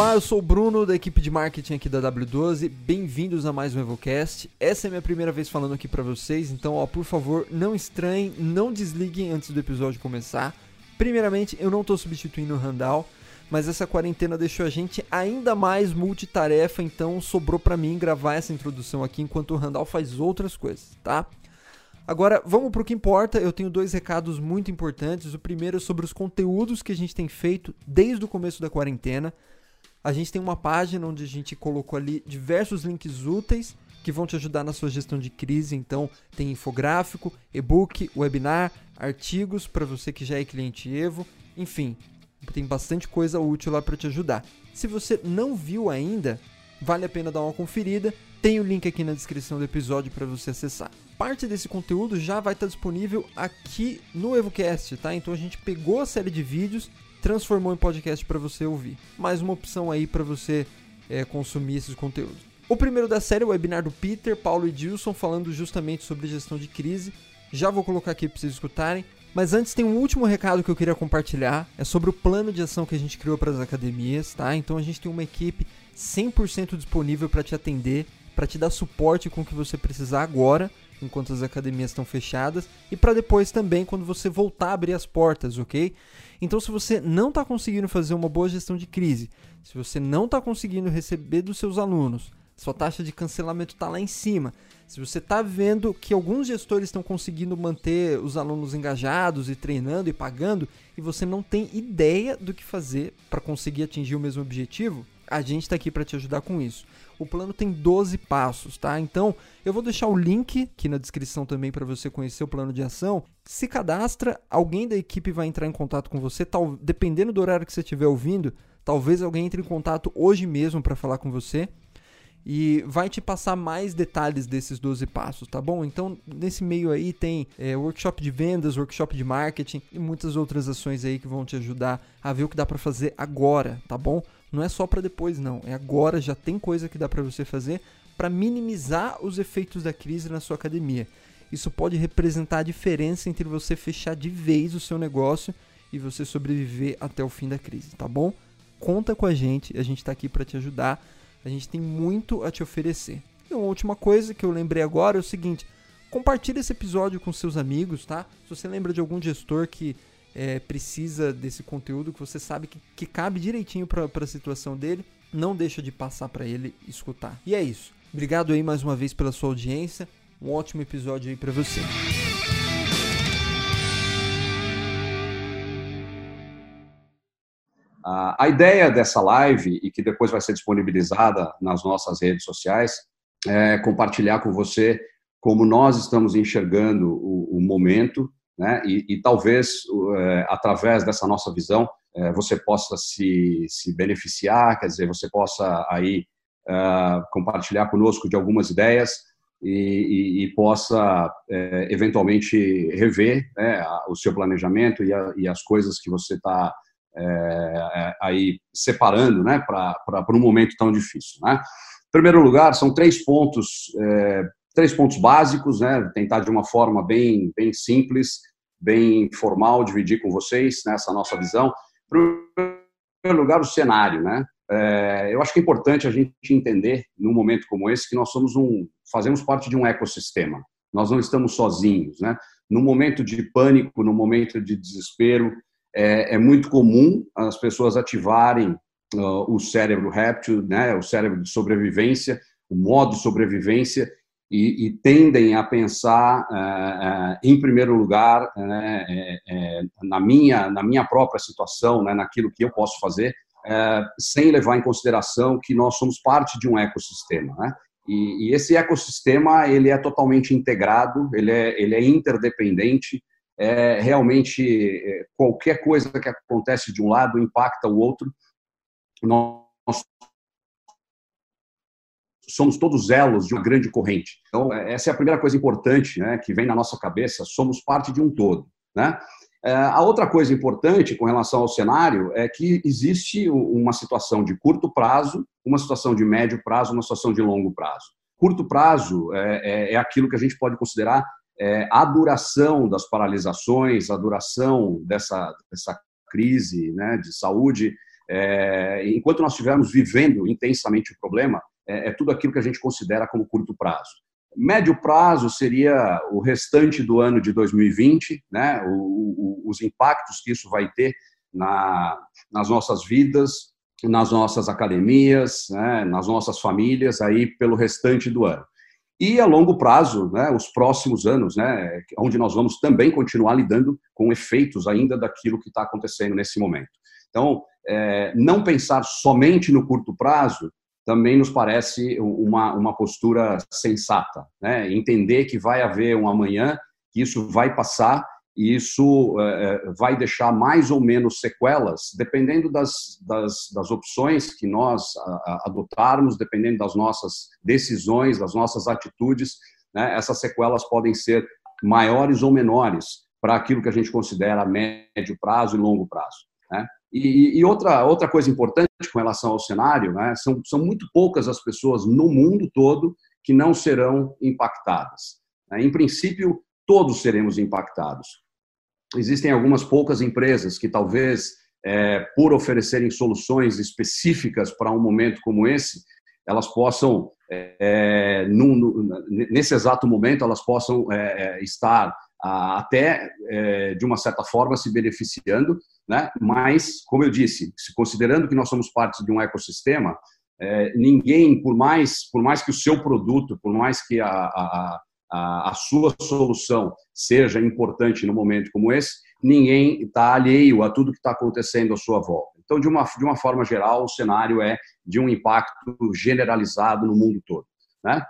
Olá, eu sou o Bruno da equipe de marketing aqui da W12. Bem-vindos a mais um EvoCast. Essa é a minha primeira vez falando aqui para vocês, então, ó, por favor, não estranhem, não desliguem antes do episódio começar. Primeiramente, eu não estou substituindo o Randall, mas essa quarentena deixou a gente ainda mais multitarefa, então sobrou para mim gravar essa introdução aqui enquanto o Randall faz outras coisas, tá? Agora, vamos para o que importa. Eu tenho dois recados muito importantes. O primeiro é sobre os conteúdos que a gente tem feito desde o começo da quarentena. A gente tem uma página onde a gente colocou ali diversos links úteis que vão te ajudar na sua gestão de crise. Então, tem infográfico, e-book, webinar, artigos para você que já é cliente Evo, enfim, tem bastante coisa útil lá para te ajudar. Se você não viu ainda, vale a pena dar uma conferida. Tem o link aqui na descrição do episódio para você acessar. Parte desse conteúdo já vai estar disponível aqui no EvoCast, tá? Então a gente pegou a série de vídeos transformou em podcast para você ouvir. Mais uma opção aí para você é, consumir esses conteúdos. O primeiro da série é o webinar do Peter, Paulo e Dilson falando justamente sobre gestão de crise. Já vou colocar aqui para vocês escutarem. Mas antes tem um último recado que eu queria compartilhar, é sobre o plano de ação que a gente criou para as academias, tá? Então a gente tem uma equipe 100% disponível para te atender, para te dar suporte com o que você precisar agora, enquanto as academias estão fechadas, e para depois também quando você voltar a abrir as portas, ok? Então, se você não está conseguindo fazer uma boa gestão de crise, se você não está conseguindo receber dos seus alunos, sua taxa de cancelamento está lá em cima, se você está vendo que alguns gestores estão conseguindo manter os alunos engajados e treinando e pagando, e você não tem ideia do que fazer para conseguir atingir o mesmo objetivo, a gente está aqui para te ajudar com isso. O plano tem 12 passos, tá? Então, eu vou deixar o link aqui na descrição também para você conhecer o plano de ação. Se cadastra, alguém da equipe vai entrar em contato com você, tal, dependendo do horário que você estiver ouvindo, talvez alguém entre em contato hoje mesmo para falar com você e vai te passar mais detalhes desses 12 passos, tá bom? Então, nesse meio aí tem é, workshop de vendas, workshop de marketing e muitas outras ações aí que vão te ajudar a ver o que dá para fazer agora, tá bom? Não é só para depois, não. É agora, já tem coisa que dá para você fazer para minimizar os efeitos da crise na sua academia. Isso pode representar a diferença entre você fechar de vez o seu negócio e você sobreviver até o fim da crise, tá bom? Conta com a gente, a gente está aqui para te ajudar. A gente tem muito a te oferecer. E uma última coisa que eu lembrei agora é o seguinte: compartilhe esse episódio com seus amigos, tá? Se você lembra de algum gestor que é, precisa desse conteúdo, que você sabe que, que cabe direitinho para a situação dele, não deixa de passar para ele escutar. E é isso. Obrigado aí mais uma vez pela sua audiência. Um ótimo episódio aí para você. A ideia dessa live, e que depois vai ser disponibilizada nas nossas redes sociais, é compartilhar com você como nós estamos enxergando o, o momento, né? e, e talvez, é, através dessa nossa visão, é, você possa se, se beneficiar, quer dizer, você possa aí é, compartilhar conosco de algumas ideias e, e, e possa é, eventualmente rever né, o seu planejamento e, a, e as coisas que você está é, aí separando né, para um momento tão difícil. Né? Em primeiro lugar, são três pontos, três pontos básicos, né, tentar de uma forma bem, bem simples, bem formal, dividir com vocês nessa né, nossa visão. Em primeiro lugar, o cenário. Né? É, eu acho que é importante a gente entender, num momento como esse, que nós somos um, fazemos parte de um ecossistema. Nós não estamos sozinhos. Né? No momento de pânico, no momento de desespero, é, é muito comum as pessoas ativarem uh, o cérebro réptil, né, o cérebro de sobrevivência, o modo sobrevivência, e, e tendem a pensar, uh, uh, em primeiro lugar, né, na, minha, na minha própria situação, né, naquilo que eu posso fazer, sem levar em consideração que nós somos parte de um ecossistema. Né? E, esse ecossistema ele é totalmente integrado, ele é, ele é interdependente, é, realmente qualquer coisa que acontece de um lado impacta o outro. Nós somos todos elos de uma grande corrente. Então, é, essa é a primeira coisa importante né, que vem na nossa cabeça, somos parte de um todo. Né? É, a outra coisa importante com relação ao cenário é que existe uma situação de curto prazo, uma situação de médio prazo, uma situação de longo prazo. Curto prazo é, é, é aquilo que a gente pode considerar é, a duração das paralisações, a duração dessa, dessa crise né, de saúde, é, enquanto nós estivermos vivendo intensamente o problema, é, é tudo aquilo que a gente considera como curto prazo. Médio prazo seria o restante do ano de 2020, né? O, o, os impactos que isso vai ter na, nas nossas vidas, nas nossas academias, né? nas nossas famílias, aí pelo restante do ano. E a longo prazo, né? os próximos anos, né? onde nós vamos também continuar lidando com efeitos ainda daquilo que está acontecendo nesse momento. Então, é, não pensar somente no curto prazo também nos parece uma, uma postura sensata. Né? Entender que vai haver um amanhã, que isso vai passar e isso é, é, vai deixar mais ou menos sequelas, dependendo das, das, das opções que nós adotarmos, dependendo das nossas decisões, das nossas atitudes. Né? Essas sequelas podem ser maiores ou menores para aquilo que a gente considera médio prazo e longo prazo. Né? E, e, outra, outra coisa importante com relação ao cenário, né, são, são muito poucas as pessoas no mundo todo que não serão impactadas. Né? Em princípio, todos seremos impactados. Existem algumas poucas empresas que talvez, é, por oferecerem soluções específicas para um momento como esse, elas possam, é, num, nesse exato momento, elas possam é, é estar até, é, de uma certa forma, se beneficiando, né? mas, como eu disse, considerando que nós somos parte de um ecossistema, é, ninguém, por mais, por mais que o seu produto, por mais que a, a, a, sua solução seja importante no momento como esse, ninguém está alheio a tudo que está acontecendo à sua volta. Então, de uma, de uma forma geral, o cenário é de um impacto generalizado no mundo todo. Né?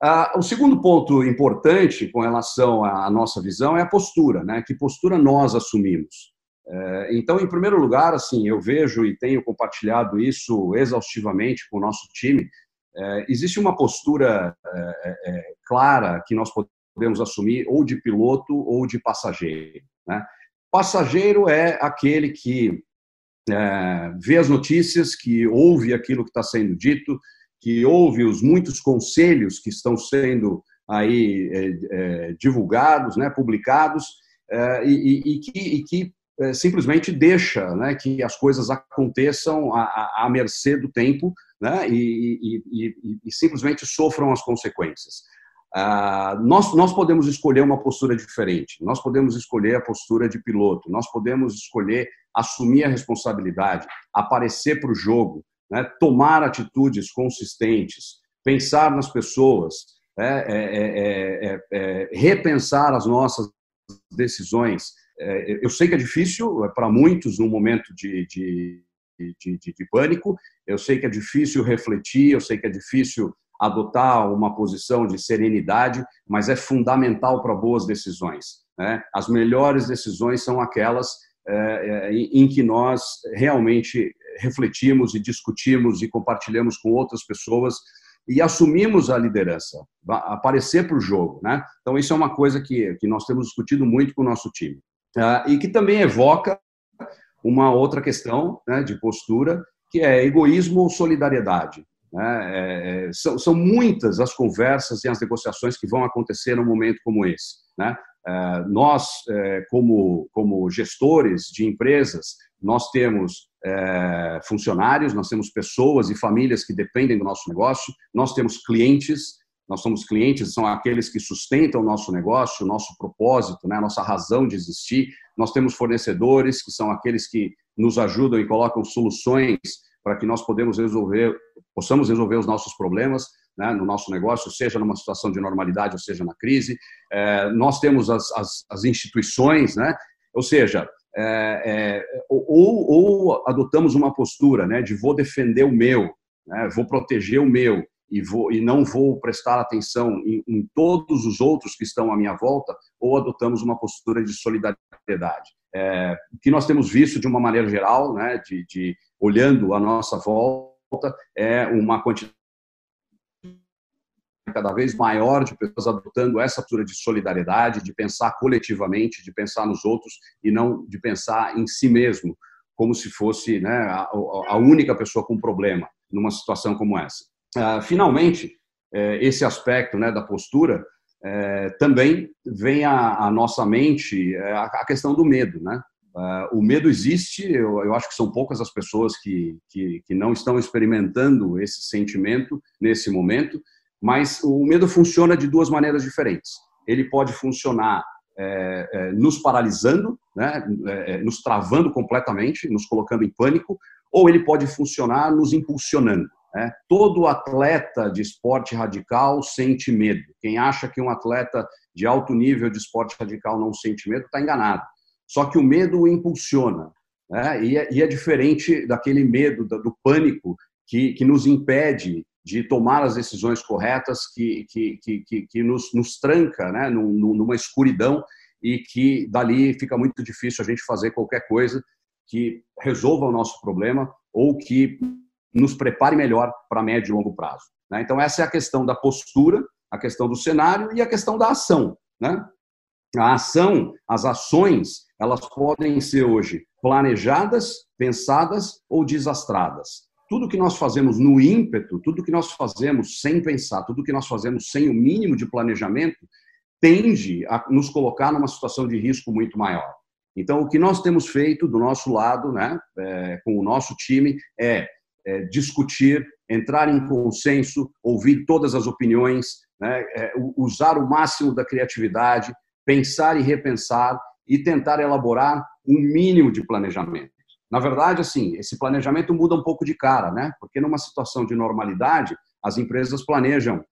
Ah, o segundo ponto importante com relação à nossa visão é a postura, né? Que postura nós assumimos? É, então, em primeiro lugar, assim, eu vejo e tenho compartilhado isso exaustivamente com o nosso time. É, existe uma postura é, clara que nós podemos assumir ou de piloto ou de passageiro. Né? Passageiro é aquele que vê as notícias, que ouve aquilo que está sendo dito, que ouve os muitos conselhos que estão sendo aí é, é, divulgados, né, publicados, é, e, e, que, e que simplesmente deixa né, que as coisas aconteçam à, à mercê do tempo né, e, e, simplesmente sofram as consequências. Ah, nós, nós podemos escolher uma postura diferente, nós podemos escolher a postura de piloto, nós podemos escolher assumir a responsabilidade, aparecer para o jogo, né, tomar atitudes consistentes, pensar nas pessoas, né, é, é, é, repensar as nossas decisões. eu sei que é difícil para muitos no momento de, de, de, de, pânico, eu sei que é difícil refletir, eu sei que é difícil adotar uma posição de serenidade, mas é fundamental para boas decisões. Né? As melhores decisões são aquelas é, em que nós realmente refletimos e discutimos e compartilhamos com outras pessoas e assumimos a liderança, aparecer para o jogo. Né? Então, isso é uma coisa que, que nós temos discutido muito com o nosso time. Uh, e que também evoca uma outra questão né, de postura, que é egoísmo ou solidariedade. Né? É, é são, são, muitas as conversas e as negociações que vão acontecer num momento como esse. Né? É, nós, é, como, como gestores de empresas, nós temos é, funcionários, nós temos pessoas e famílias que dependem do nosso negócio, nós temos clientes, nós somos clientes, são aqueles que sustentam o nosso negócio, o nosso propósito, né, a nossa razão de existir. Nós temos fornecedores, que são aqueles que nos ajudam e colocam soluções para que nós podemos resolver, possamos resolver os nossos problemas né, no nosso negócio, seja numa situação de normalidade ou seja na crise. É, nós temos as, as, as instituições, né, ou seja, é, é, ou, ou, adotamos uma postura né, de vou defender o meu, né, vou proteger o meu e, vou, e não vou prestar atenção em, em, todos os outros que estão à minha volta, ou adotamos uma postura de solidariedade. É, que nós temos visto de uma maneira geral, né, de, de olhando a nossa volta, é uma quantidade cada vez maior de pessoas adotando essa postura de solidariedade, de pensar coletivamente, de pensar nos outros e não de pensar em si mesmo, como se fosse né, a, a, única pessoa com problema numa situação como essa. Uh, finalmente, eh, esse aspecto né, da postura eh, também vem à, nossa mente eh, a, questão do medo, né? Uh, o medo existe, eu, acho que são poucas as pessoas que, que, que, não estão experimentando esse sentimento nesse momento, mas o medo funciona de duas maneiras diferentes. Ele pode funcionar é, é, nos paralisando, né, é, nos travando completamente, nos colocando em pânico, ou ele pode funcionar nos impulsionando. Né? Todo atleta de esporte radical sente medo. Quem acha que um atleta de alto nível de esporte radical não sente medo está enganado. Só que o medo o impulsiona. Né? E, é, e, é, diferente daquele medo, do pânico, que, que nos impede de tomar as decisões corretas, que, que, que, que nos, nos tranca né? numa escuridão e que dali fica muito difícil a gente fazer qualquer coisa que resolva o nosso problema ou que nos prepare melhor para médio e longo prazo. Né? Então, essa é a questão da postura, a questão do cenário e a questão da ação. Né? A ação, as ações, elas podem ser hoje planejadas, pensadas ou desastradas. Tudo que nós fazemos no ímpeto, tudo que nós fazemos sem pensar, tudo que nós fazemos sem o mínimo de planejamento, tende a nos colocar numa situação de risco muito maior. Então, o que nós temos feito do nosso lado, né, é, com o nosso time, é, é, discutir, entrar em consenso, ouvir todas as opiniões, né, é, usar o máximo da criatividade, pensar e repensar e tentar elaborar um mínimo de planejamento. Na verdade, assim, esse planejamento muda um pouco de cara, né? Porque numa situação de normalidade, as empresas planejam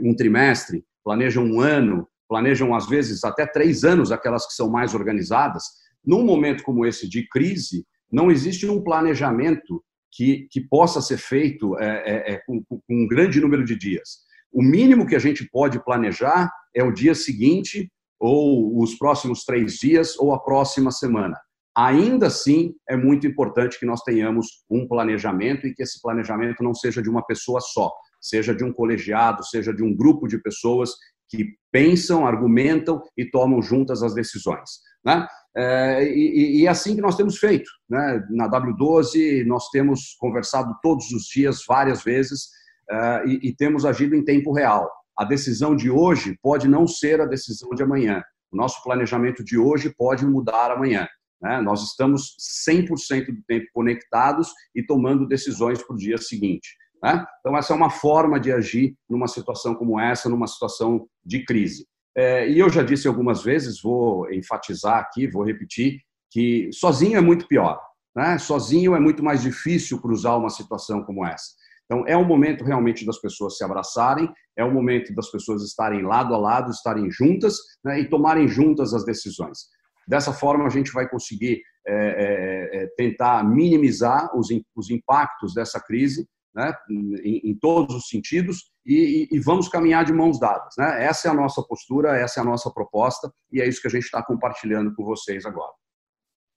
um trimestre, planejam um ano, planejam às vezes até três anos, aquelas que são mais organizadas. Num momento como esse de crise, não existe um planejamento que, que possa ser feito é, é, é, com, com um grande número de dias. O mínimo que a gente pode planejar é o dia seguinte, ou os próximos três dias, ou a próxima semana. Ainda assim, é muito importante que nós tenhamos um planejamento e que esse planejamento não seja de uma pessoa só, seja de um colegiado, seja de um grupo de pessoas que pensam, argumentam e tomam juntas as decisões. Né? É, e, é assim que nós temos feito. Né? Na W12, nós temos conversado todos os dias, várias vezes, é, e temos agido em tempo real. A decisão de hoje pode não ser a decisão de amanhã. O nosso planejamento de hoje pode mudar amanhã. Né? Nós estamos 100% do tempo conectados e tomando decisões para o dia seguinte. Né? Então, essa é uma forma de agir numa situação como essa, numa situação de crise. É, e eu já disse algumas vezes, vou enfatizar aqui, vou repetir, que sozinho é muito pior. Né? Sozinho é muito mais difícil cruzar uma situação como essa. Então, é o momento realmente das pessoas se abraçarem, é o momento das pessoas estarem lado a lado, estarem juntas né, e tomarem juntas as decisões. Dessa forma, a gente vai conseguir é, é, é tentar minimizar os, os impactos dessa crise né, em, em, todos os sentidos e, e, vamos caminhar de mãos dadas. Né? Essa é a nossa postura, essa é a nossa proposta e é isso que a gente está compartilhando com vocês agora.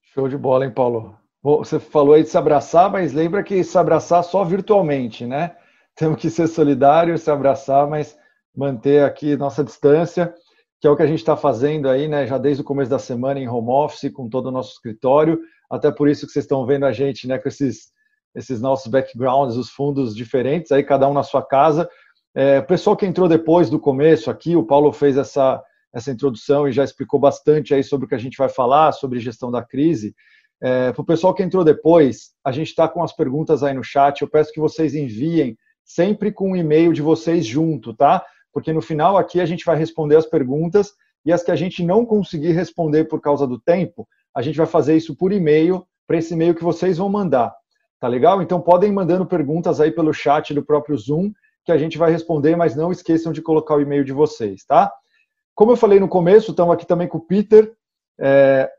Show de bola, hein, Paulo? Você falou aí de se abraçar, mas lembra que se abraçar só virtualmente, né? Temos que ser solidários, se abraçar, mas manter aqui nossa distância, que é o que a gente está fazendo aí, né? Já desde o começo da semana em home office, com todo o nosso escritório. Até por isso que vocês estão vendo a gente, né? Com esses esses nossos backgrounds, os fundos diferentes, aí cada um na sua casa. É, o pessoal que entrou depois do começo aqui, o Paulo fez essa, essa introdução e já explicou bastante aí sobre o que a gente vai falar, sobre gestão da crise. É, Para o pessoal que entrou depois, a gente está com as perguntas aí no chat. Eu peço que vocês enviem sempre com o um e-mail de vocês junto, tá? Porque no final aqui a gente vai responder as perguntas e as que a gente não conseguir responder por causa do tempo, a gente vai fazer isso por e-mail para esse e-mail que vocês vão mandar. Tá legal? Então podem mandando perguntas aí pelo chat do próprio Zoom que a gente vai responder, mas não esqueçam de colocar o e-mail de vocês, tá? Como eu falei no começo, estamos aqui também com o Peter, é,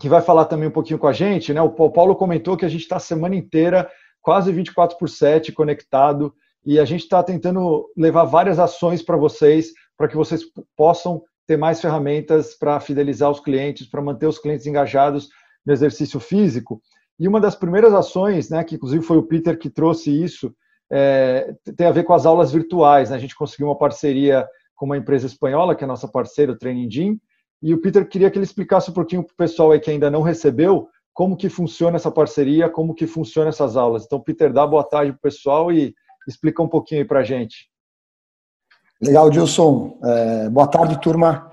que vai falar também um pouquinho com a gente, né? O Paulo comentou que a gente está a semana inteira, quase 24 por 7 conectado, e a gente está tentando levar várias ações para vocês, para que vocês possam ter mais ferramentas para fidelizar os clientes, para manter os clientes engajados no exercício físico. E uma das primeiras ações, né, que inclusive foi o Peter que trouxe isso, é, tem a ver com as aulas virtuais. Né? A gente conseguiu uma parceria com uma empresa espanhola, que é nossa parceira, o Training Gym, e o Peter queria que ele explicasse um pouquinho para o pessoal aí que ainda não recebeu como que funciona essa parceria, como que funciona essas aulas. Então, Peter, dá boa tarde para o pessoal e explica um pouquinho aí para a gente. Legal, Gilson. É, boa tarde, turma.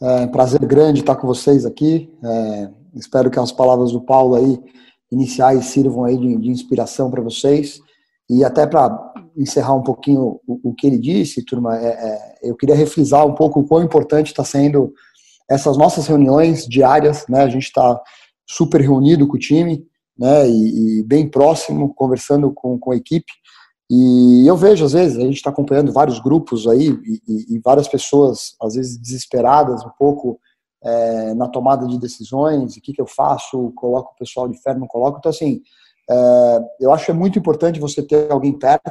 É, prazer grande estar com vocês aqui. É, espero que as palavras do Paulo aí iniciais sirvam aí de, de inspiração para vocês. E até para encerrar um pouquinho o, o, que ele disse, turma, é, é, eu queria refrisar um pouco o quão importante está sendo essas nossas reuniões diárias, né? A gente está super reunido com o time, né? E, e, bem próximo, conversando com, com a equipe. E eu vejo, às vezes, a gente está acompanhando vários grupos aí e, e, várias pessoas, às vezes, desesperadas um pouco é, na tomada de decisões, o que, que eu faço, coloco o pessoal de ferro, não coloco. Então, assim, é, eu acho que é muito importante você ter alguém perto,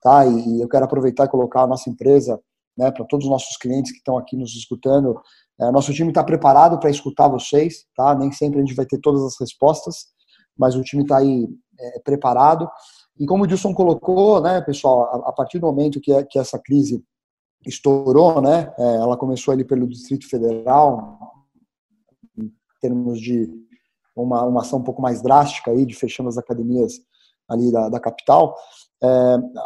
tá? E, e eu quero aproveitar e colocar a nossa empresa, né, para todos os nossos clientes que estão aqui nos escutando. É, nosso time está preparado para escutar vocês, tá? Nem sempre a gente vai ter todas as respostas, mas o time está aí é, preparado. E como o Dilson colocou, né, pessoal, a, partir do momento que, que essa crise estourou, né, é, ela começou ali pelo Distrito Federal, em termos de uma, uma ação um pouco mais drástica aí de fechando as academias ali da, da capital. É,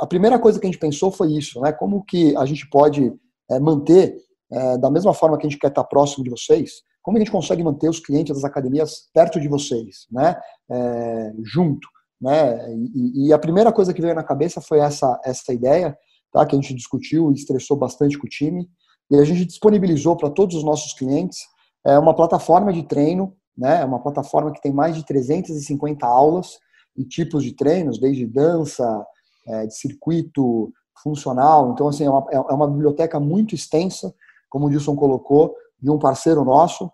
a primeira coisa que a gente pensou foi isso, né? Como que a gente pode é, manter é, da mesma forma que a gente quer estar próximo de vocês, como a gente consegue manter os clientes das academias perto de vocês, né? É, junto, né? E, e, a primeira coisa que veio na cabeça foi essa essa ideia, tá? Que a gente discutiu e estressou bastante com o time e a gente disponibilizou para todos os nossos clientes é, uma plataforma de treino né? É uma plataforma que tem mais de 350 aulas e tipos de treinos, desde dança, é, de circuito funcional. Então, assim, é uma, é, é uma biblioteca muito extensa, como o Wilson colocou, de um parceiro nosso,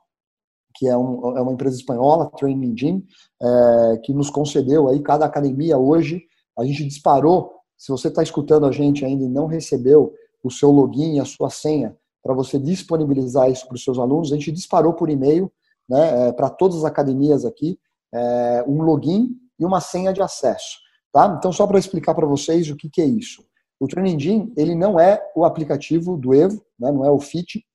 que é, um, é uma empresa espanhola, Training Gym, é, que nos concedeu aí cada academia hoje. A gente disparou. Se você está escutando a gente ainda e não recebeu o seu login e a sua senha para você disponibilizar isso para os seus alunos, a gente disparou por e-mail né, é, para todas as academias aqui, é, um login e uma senha de acesso. Tá? Então, só para explicar para vocês o que, que é isso. O Training Gym, ele não é o aplicativo do Evo, né, não é o FIT,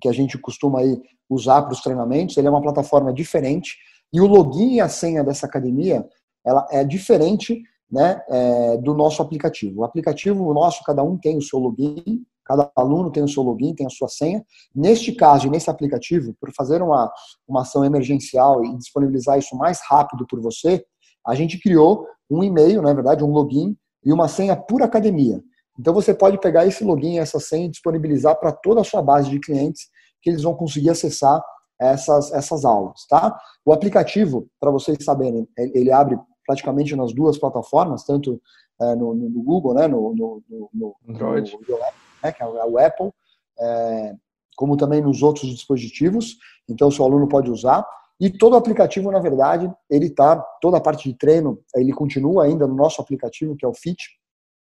que a gente costuma aí usar para os treinamentos, ele é uma plataforma diferente, e o login e a senha dessa academia, ela é diferente né, é, do nosso aplicativo. O aplicativo nosso, cada um tem o seu login, Cada aluno tem o seu login, tem a sua senha. Neste caso, nesse aplicativo, por fazer uma, uma ação emergencial e disponibilizar isso mais rápido por você, a gente criou um e-mail, na verdade, um login e uma senha por academia. Então você pode pegar esse login essa senha e disponibilizar para toda a sua base de clientes que eles vão conseguir acessar essas, essas aulas, tá? O aplicativo, para vocês saberem, ele abre praticamente nas duas plataformas, tanto é, no, no, Google, né, no, no, no Android, no, né, que é o Apple, é, como também nos outros dispositivos. Então, o seu aluno pode usar. E todo o aplicativo, na verdade, ele está, toda a parte de treino, ele continua ainda no nosso aplicativo, que é o FIT,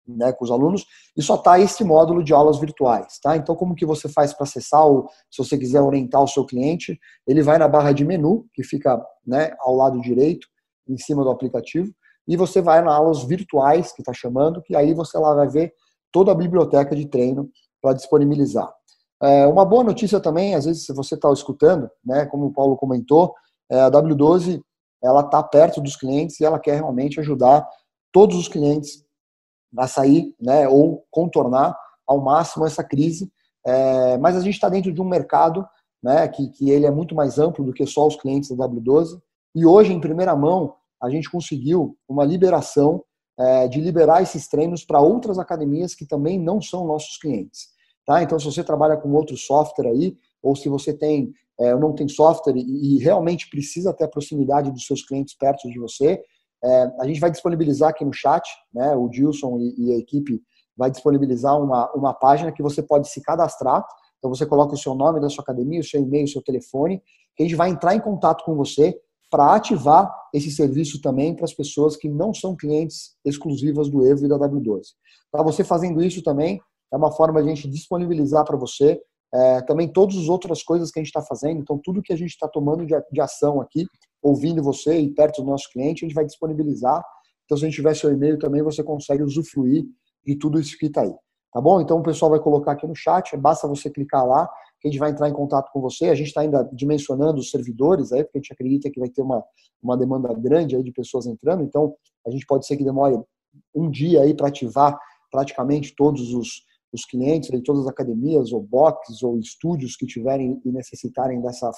né, com os alunos, e só está esse módulo de aulas virtuais, tá? Então, como que você faz para acessar, ou se você quiser orientar o seu cliente, ele vai na barra de menu, que fica né, ao lado direito, em cima do aplicativo, e você vai na aulas virtuais, que está chamando, que aí você lá vai ver toda a biblioteca de treino para disponibilizar. É, uma boa notícia também, às vezes, se você está escutando, né, como o Paulo comentou, é, a W12 ela está perto dos clientes e ela quer realmente ajudar todos os clientes a sair, né, ou contornar ao máximo essa crise. É, mas a gente está dentro de um mercado, né, que, que ele é muito mais amplo do que só os clientes da W12. E hoje, em primeira mão, a gente conseguiu uma liberação é, de liberar esses treinos para outras academias que também não são nossos clientes. Tá? Então, se você trabalha com outro software aí, ou se você tem é, não tem software e, e, realmente precisa ter a proximidade dos seus clientes perto de você, é, a gente vai disponibilizar aqui no chat, né, o Dilson e, e, a equipe vai disponibilizar uma, uma página que você pode se cadastrar. Então, você coloca o seu nome da sua academia, o seu e-mail, o seu telefone, que a gente vai entrar em contato com você para ativar esse serviço também para as pessoas que não são clientes exclusivas do Evo e da W12. Para você fazendo isso também, é uma forma de a gente disponibilizar para você é, também todas as outras coisas que a gente está fazendo. Então, tudo que a gente está tomando de, de, ação aqui, ouvindo você e perto do nosso cliente, a gente vai disponibilizar. Então, se a gente tiver seu e-mail também, você consegue usufruir de tudo isso que está aí. Tá bom? Então, o pessoal vai colocar aqui no chat, basta você clicar lá que a gente vai entrar em contato com você. A gente está ainda dimensionando os servidores aí, porque a gente acredita que vai ter uma, uma demanda grande aí de pessoas entrando. Então, a gente pode ser que demore um dia aí para ativar praticamente todos os, os clientes de todas as academias, ou boxes, ou estúdios que tiverem e necessitarem dessa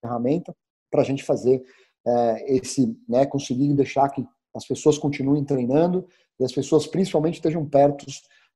ferramenta. para a gente fazer é, esse, né, conseguir deixar que as pessoas continuem treinando e as pessoas principalmente estejam perto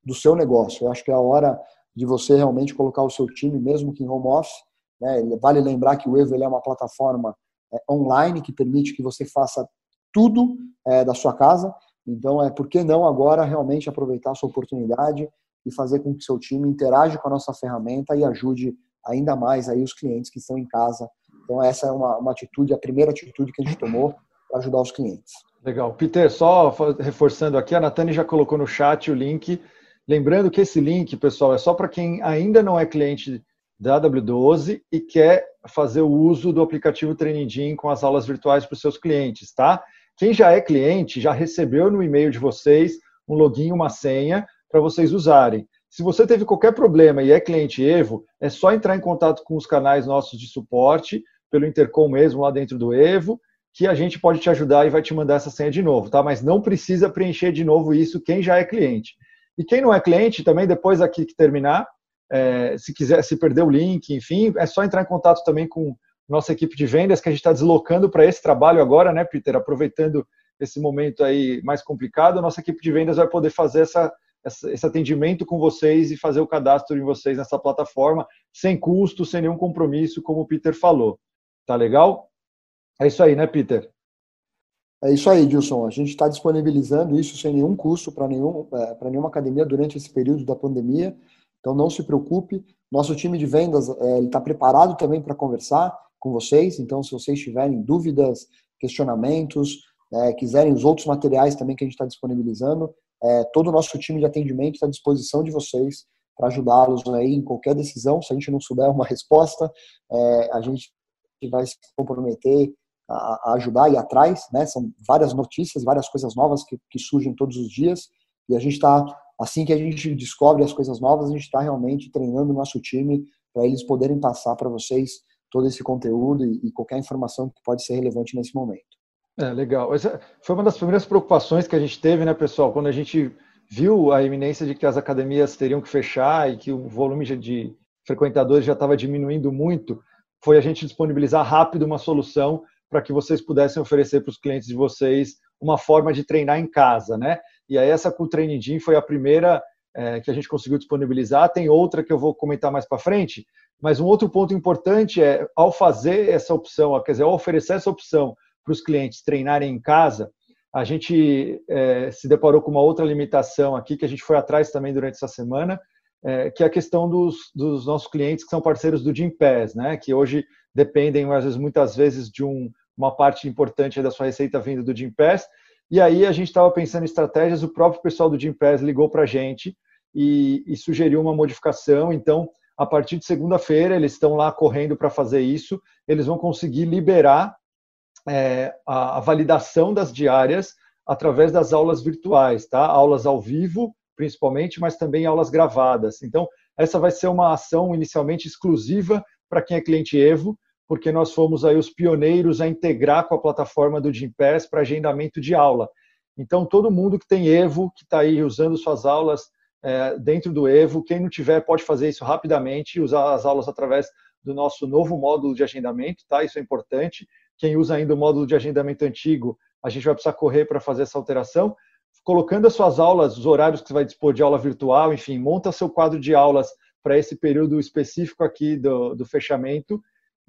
do seu negócio. Eu acho que é a hora de você realmente colocar o seu time, mesmo que em home office. Né? Vale lembrar que o Evo é uma plataforma é, online que permite que você faça tudo é, da sua casa. Então, é por que não agora realmente aproveitar sua oportunidade e fazer com que seu time interaja com a nossa ferramenta e ajude ainda mais aí os clientes que estão em casa. Então, essa é uma, uma atitude, a primeira atitude que a gente tomou para ajudar os clientes. Legal. Peter, só reforçando aqui, a Natane já colocou no chat o link. Lembrando que esse link, pessoal, é só para quem ainda não é cliente da W12 e quer fazer o uso do aplicativo Training com as aulas virtuais para os seus clientes, tá? Quem já é cliente já recebeu no e-mail de vocês um login, uma senha para vocês usarem. Se você teve qualquer problema e é cliente Evo, é só entrar em contato com os canais nossos de suporte, pelo Intercom mesmo lá dentro do Evo, que a gente pode te ajudar e vai te mandar essa senha de novo, tá? Mas não precisa preencher de novo isso quem já é cliente. E quem não é cliente, também depois aqui que terminar, é, se quiser, se perder o link, enfim, é só entrar em contato também com nossa equipe de vendas que a gente está deslocando para esse trabalho agora, né, Peter? Aproveitando esse momento aí mais complicado, a nossa equipe de vendas vai poder fazer essa esse atendimento com vocês e fazer o cadastro em vocês nessa plataforma, sem custo, sem nenhum compromisso, como o Peter falou. Tá legal? É isso aí, né, Peter? É isso aí, Dilson. A gente está disponibilizando isso sem nenhum custo para nenhum, é, nenhuma academia durante esse período da pandemia. Então, não se preocupe. Nosso time de vendas está preparado também para conversar com vocês. Então, se vocês tiverem dúvidas, questionamentos, é, quiserem os outros materiais também que a gente está disponibilizando, é, todo o nosso time de atendimento está à disposição de vocês para ajudá-los aí em qualquer decisão. Se a gente não souber uma resposta, é, a gente vai se comprometer a, a ajudar e atrás. Né? São várias notícias, várias coisas novas que, que surgem todos os dias e a gente está assim que a gente descobre as coisas novas, a gente está realmente treinando o nosso time para eles poderem passar para vocês todo esse conteúdo e, e qualquer informação que pode ser relevante nesse momento. É, legal. Essa foi uma das primeiras preocupações que a gente teve, né, pessoal, quando a gente viu a iminência de que as academias teriam que fechar e que o volume de frequentadores já estava diminuindo muito, foi a gente disponibilizar rápido uma solução para que vocês pudessem oferecer para os clientes de vocês uma forma de treinar em casa, né? E aí essa com o Training Gym foi a primeira é, que a gente conseguiu disponibilizar. Tem outra que eu vou comentar mais para frente, mas um outro ponto importante é, ao fazer essa opção, quer dizer, ao oferecer essa opção para os clientes treinarem em casa, a gente é, se deparou com uma outra limitação aqui que a gente foi atrás também durante essa semana, é, que é a questão dos, dos, nossos clientes que são parceiros do Gympass, né? Que hoje dependem, às vezes, muitas vezes, de um, uma parte importante da sua receita vindo do Gympass. E aí a gente estava pensando em estratégias, o próprio pessoal do Gympass ligou para a gente e, e sugeriu uma modificação. Então, a partir de segunda-feira, eles estão lá correndo para fazer isso. Eles vão conseguir liberar é, a, a, validação das diárias através das aulas virtuais, tá? Aulas ao vivo, principalmente, mas também aulas gravadas. Então, essa vai ser uma ação inicialmente exclusiva para quem é cliente Evo, porque nós fomos aí os pioneiros a integrar com a plataforma do Gympass para agendamento de aula. Então, todo mundo que tem Evo, que está aí usando suas aulas é, dentro do Evo, quem não tiver pode fazer isso rapidamente, usar as aulas através do nosso novo módulo de agendamento, tá? Isso é importante. Quem usa ainda o módulo de agendamento antigo, a gente vai precisar correr para fazer essa alteração. Colocando as suas aulas, os horários que você vai dispor de aula virtual, enfim, monta seu quadro de aulas para esse período específico aqui do, do fechamento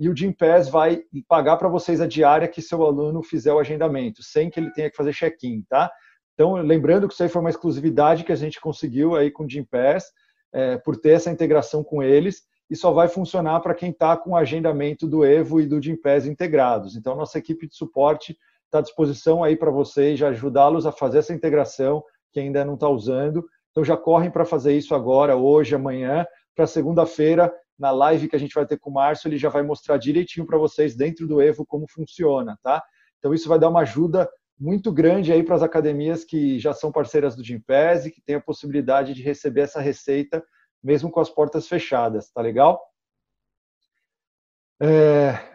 e o Gympass vai pagar para vocês a diária que seu aluno fizer o agendamento, sem que ele tenha que fazer check-in, tá? Então, lembrando que isso aí foi uma exclusividade que a gente conseguiu aí com o Gympass, é, por ter essa integração com eles, e só vai funcionar para quem está com o agendamento do Evo e do Gympass integrados. Então, nossa equipe de suporte está à disposição aí para vocês, ajudá-los a fazer essa integração, que ainda não está usando. Então, já correm para fazer isso agora, hoje, amanhã, para segunda-feira, na live que a gente vai ter com o Márcio, ele já vai mostrar direitinho para vocês dentro do Evo como funciona, tá? Então, isso vai dar uma ajuda muito grande aí para as academias que já são parceiras do Gympass e que têm a possibilidade de receber essa receita mesmo com as portas fechadas, tá legal? É...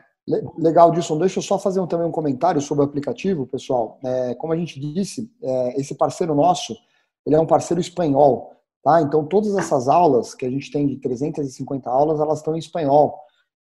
Legal, Dilson. Deixa eu só fazer um, também um comentário sobre o aplicativo, pessoal. É, como a gente disse, é, esse parceiro nosso, ele é um parceiro espanhol, tá? Então, todas essas aulas, que a gente tem de 350 aulas, elas estão em espanhol,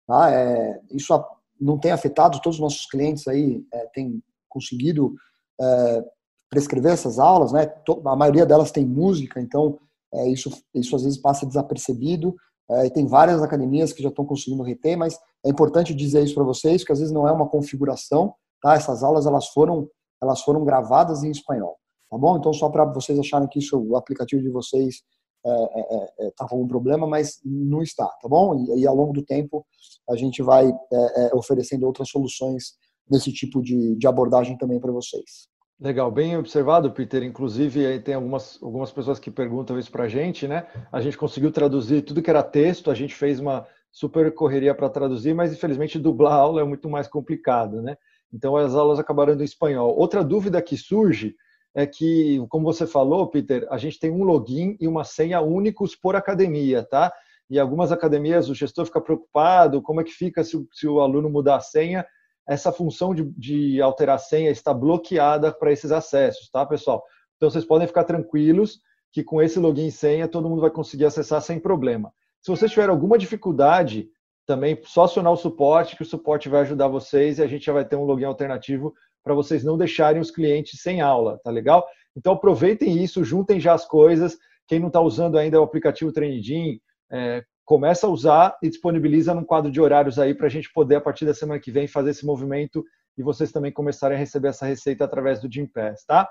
tá? É, isso não tem afetado, todos os nossos clientes aí é, têm conseguido é, prescrever essas aulas, né? A maioria delas tem música, então é, isso, isso às vezes passa desapercebido. É, e tem várias academias que já estão conseguindo reter, mas é importante dizer isso para vocês, que às vezes não é uma configuração, tá? Essas aulas elas foram elas foram gravadas em espanhol, tá bom? Então só para vocês acharem que isso o aplicativo de vocês está é, é, é, tá com algum problema, mas não está, tá bom? E, e ao longo do tempo a gente vai é, é, oferecendo outras soluções nesse tipo de, de abordagem também para vocês. Legal, bem observado, Peter. Inclusive, aí tem algumas, algumas pessoas que perguntam isso para a gente, né? A gente conseguiu traduzir tudo que era texto, a gente fez uma super correria para traduzir, mas infelizmente dublar a aula é muito mais complicado, né? Então as aulas acabaram em espanhol. Outra dúvida que surge é que, como você falou, Peter, a gente tem um login e uma senha únicos por academia, tá? E algumas academias o gestor fica preocupado, como é que fica se, se o aluno mudar a senha? Essa função de, de alterar senha está bloqueada para esses acessos, tá, pessoal? Então vocês podem ficar tranquilos que com esse login e senha todo mundo vai conseguir acessar sem problema. Se vocês tiverem alguma dificuldade, também só acionar o suporte, que o suporte vai ajudar vocês e a gente já vai ter um login alternativo para vocês não deixarem os clientes sem aula, tá legal? Então aproveitem isso, juntem já as coisas. Quem não está usando ainda o aplicativo Training, é, começa a usar e disponibiliza num quadro de horários aí para a gente poder, a partir da semana que vem, fazer esse movimento e vocês também começarem a receber essa receita através do Gympass, tá?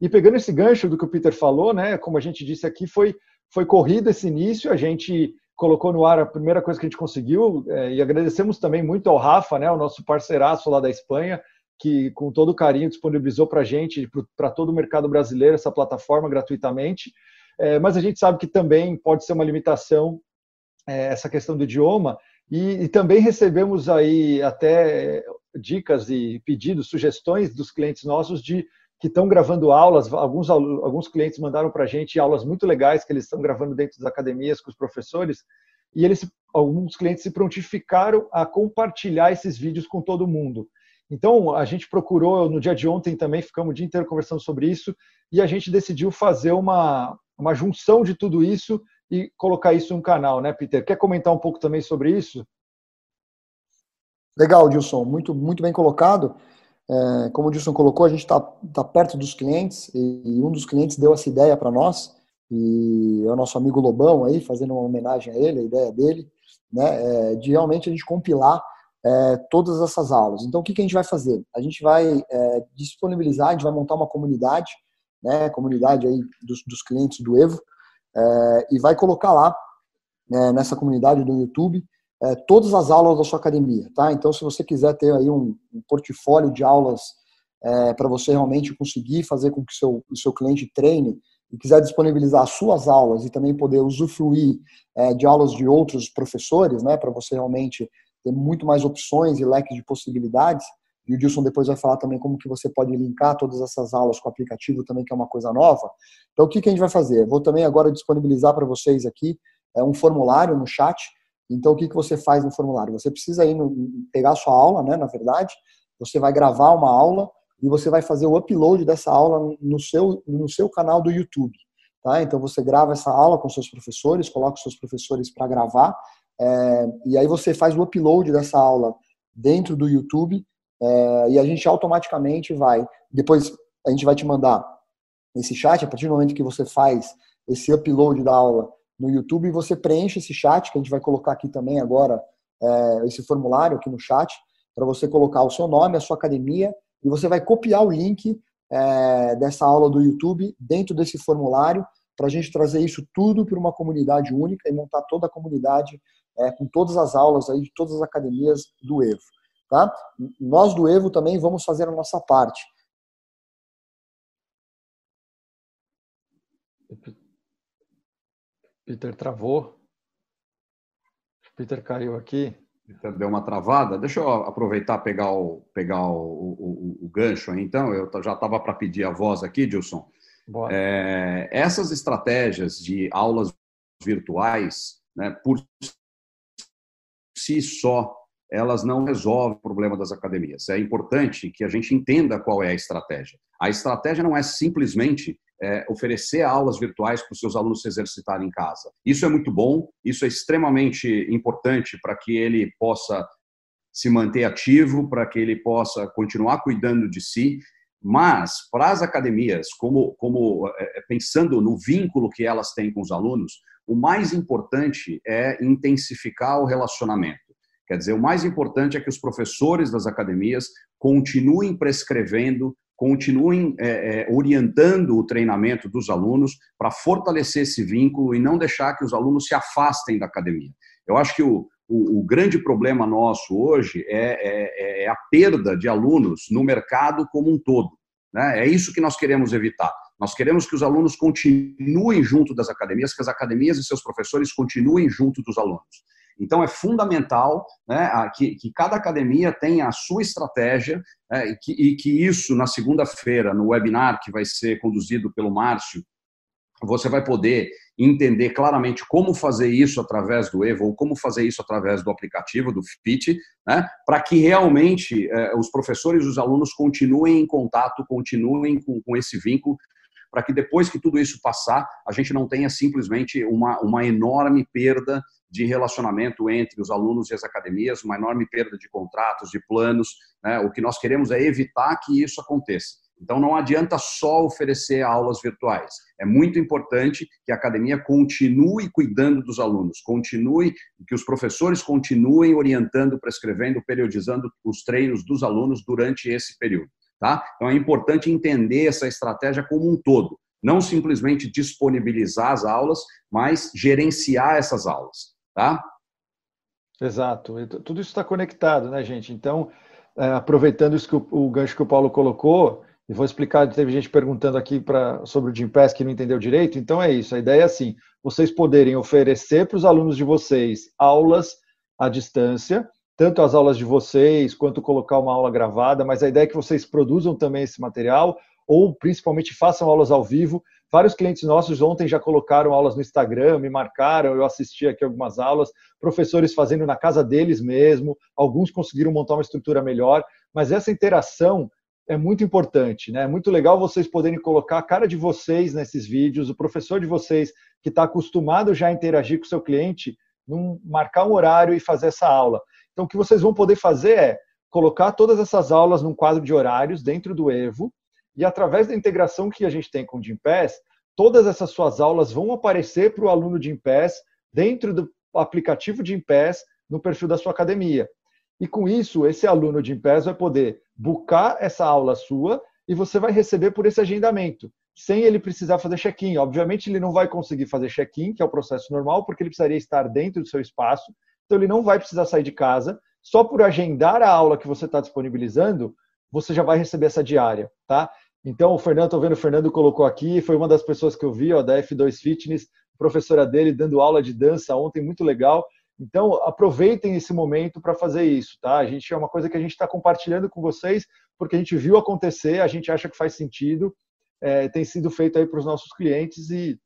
E pegando esse gancho do que o Peter falou, né, como a gente disse aqui, foi, foi corrido esse início, a gente colocou no ar a primeira coisa que a gente conseguiu, é, e agradecemos também muito ao Rafa, né, o nosso parceiraço lá da Espanha, que com todo carinho disponibilizou para a gente, para todo o mercado brasileiro, essa plataforma gratuitamente. É, mas a gente sabe que também pode ser uma limitação essa questão do idioma e, e, também recebemos aí até dicas e pedidos, sugestões dos clientes nossos de que estão gravando aulas. Alguns, alguns clientes mandaram para a gente aulas muito legais que eles estão gravando dentro das academias com os professores e eles, alguns clientes se prontificaram a compartilhar esses vídeos com todo mundo. Então, a gente procurou, no dia de ontem também, ficamos o dia inteiro conversando sobre isso, e a gente decidiu fazer uma, uma junção de tudo isso e colocar isso em um canal, né, Peter? Quer comentar um pouco também sobre isso? Legal, Dilson, muito, muito bem colocado. É, como o Dilson colocou, a gente está tá perto dos clientes e, um dos clientes deu essa ideia para nós e é o nosso amigo Lobão aí, fazendo uma homenagem a ele, a ideia dele, né, é, de realmente a gente compilar é, todas essas aulas. Então, o que, que, a gente vai fazer? A gente vai é, disponibilizar, a gente vai montar uma comunidade, né, comunidade aí dos, dos clientes do Evo, é, e vai colocar lá, né, nessa comunidade do YouTube, é, todas as aulas da sua academia, tá? Então, se você quiser ter aí um, um portfólio de aulas é, para você realmente conseguir fazer com que seu, o seu cliente treine e quiser disponibilizar as suas aulas e também poder usufruir é, de aulas de outros professores, né, para você realmente ter muito mais opções e leque de possibilidades, e o Dilson depois vai falar também como que você pode linkar todas essas aulas com o aplicativo também, que é uma coisa nova. Então, o que, que a gente vai fazer? Vou também agora disponibilizar para vocês aqui é, um formulário no chat. Então, o que, que você faz no formulário? Você precisa ir no, pegar a sua aula, né, na verdade, você vai gravar uma aula e você vai fazer o upload dessa aula no seu, no seu canal do YouTube. Tá? Então, você grava essa aula com seus professores, coloca os seus professores para gravar, é, e aí você faz o upload dessa aula dentro do YouTube é, e a gente automaticamente vai, depois a gente vai te mandar esse chat, a partir do momento que você faz esse upload da aula no YouTube, você preenche esse chat, que a gente vai colocar aqui também agora, é, esse formulário aqui no chat, para você colocar o seu nome, a sua academia, e você vai copiar o link é, dessa aula do YouTube dentro desse formulário, para a gente trazer isso tudo para uma comunidade única e montar toda a comunidade é, com todas as aulas aí de todas as academias do Evo. Tá? Nós do Evo também vamos fazer a nossa parte. Peter travou. Peter caiu aqui. Peter deu uma travada. Deixa eu aproveitar pegar o, pegar o, o, o gancho aí, então. Eu já estava para pedir a voz aqui, Dilson. É, essas estratégias de aulas virtuais, né, por si só, elas não resolvem o problema das academias. É importante que a gente entenda qual é a estratégia. A estratégia não é simplesmente é, oferecer aulas virtuais para os seus alunos se exercitarem em casa. Isso é muito bom, isso é extremamente importante para que ele possa se manter ativo, para que ele possa continuar cuidando de si. Mas, para as academias, como, como é, é, pensando no vínculo que elas têm com os alunos, o mais importante é intensificar o relacionamento. Quer dizer, o mais importante é que os professores das academias continuem prescrevendo, continuem é, é, orientando o treinamento dos alunos para fortalecer esse vínculo e não deixar que os alunos se afastem da academia. Eu acho que o, o, o grande problema nosso hoje é, é, é, a perda de alunos no mercado como um todo. Né? É isso que nós queremos evitar. Nós queremos que os alunos continuem junto das academias, que as academias e seus professores continuem junto dos alunos. Então, é fundamental né, que, que, cada academia tenha a sua estratégia né, e, que, e, que, isso, na segunda-feira, no webinar que vai ser conduzido pelo Márcio, você vai poder entender claramente como fazer isso através do Evo ou como fazer isso através do aplicativo, do FIT, né, para que realmente eh, os professores e os alunos continuem em contato, continuem com, com esse vínculo, para que depois que tudo isso passar, a gente não tenha simplesmente uma, uma enorme perda de relacionamento entre os alunos e as academias, uma enorme perda de contratos, de planos. Né? O que nós queremos é evitar que isso aconteça. Então, não adianta só oferecer aulas virtuais. É muito importante que a academia continue cuidando dos alunos, continue, que os professores continuem orientando, prescrevendo, periodizando os treinos dos alunos durante esse período. Tá? Então, é importante entender essa estratégia como um todo. Não simplesmente disponibilizar as aulas, mas gerenciar essas aulas. Tá? Exato. Tudo isso está conectado, né, gente? Então, é, aproveitando isso que o, gancho que o Paulo colocou, e vou explicar, teve gente perguntando aqui pra, sobre o Gimpass que não entendeu direito, então é isso, a ideia é assim, vocês poderem oferecer para os alunos de vocês aulas à distância, tanto as aulas de vocês, quanto colocar uma aula gravada, mas a ideia é que vocês produzam também esse material, ou principalmente façam aulas ao vivo. Vários clientes nossos ontem já colocaram aulas no Instagram, me marcaram, eu assisti aqui algumas aulas, professores fazendo na casa deles mesmo, alguns conseguiram montar uma estrutura melhor, mas essa interação é muito importante, né? É muito legal vocês poderem colocar a cara de vocês nesses vídeos, o professor de vocês que está acostumado já a interagir com o seu cliente, num, marcar um horário e fazer essa aula. Então, o que vocês vão poder fazer é colocar todas essas aulas num quadro de horários dentro do Evo e através da integração que a gente tem com o Gimpass, todas essas suas aulas vão aparecer para o aluno de Gimpass dentro do aplicativo de Gimpass no perfil da sua academia. E com isso, esse aluno de Gimpass vai poder buscar essa aula sua e você vai receber por esse agendamento, sem ele precisar fazer check-in. Obviamente, ele não vai conseguir fazer check-in, que é o processo normal, porque ele precisaria estar dentro do seu espaço, então ele não vai precisar sair de casa. Só por agendar a aula que você está disponibilizando, você já vai receber essa diária, tá? Então, o Fernando, estou vendo o Fernando colocou aqui, foi uma das pessoas que eu vi, ó, da F2 Fitness, professora dele, dando aula de dança ontem, muito legal. Então, aproveitem esse momento para fazer isso, tá? A gente é uma coisa que a gente está compartilhando com vocês, porque a gente viu acontecer, a gente acha que faz sentido, é, tem sido feito aí para os nossos clientes e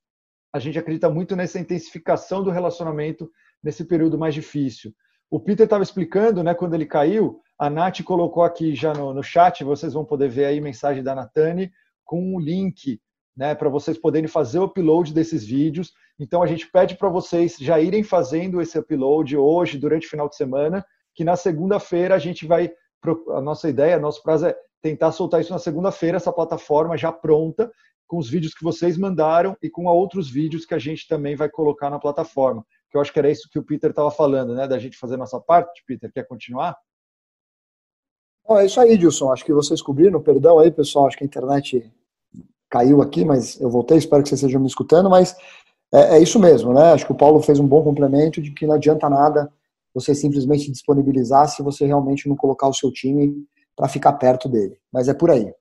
a gente acredita muito nessa intensificação do relacionamento nesse período mais difícil. O Peter estava explicando, né, quando ele caiu, a Nath colocou aqui já no, no chat, vocês vão poder ver aí mensagem da Natane com um link né, para vocês poderem fazer o upload desses vídeos. Então a gente pede para vocês já irem fazendo esse upload hoje, durante o final de semana, que na segunda-feira a gente vai. A nossa ideia, nosso prazo é tentar soltar isso na segunda-feira, essa plataforma já pronta, com os vídeos que vocês mandaram e com outros vídeos que a gente também vai colocar na plataforma. Que eu acho que era isso que o Peter estava falando, né? Da gente fazer nossa parte. Peter, quer continuar? É isso aí, Dilson. Acho que vocês cobriram. Perdão aí, pessoal. Acho que a internet caiu aqui, mas eu voltei, espero que vocês estejam me escutando, mas é, é, isso mesmo, né? Acho que o Paulo fez um bom complemento de que não adianta nada você simplesmente disponibilizar se você realmente não colocar o seu time para ficar perto dele. Mas é por aí.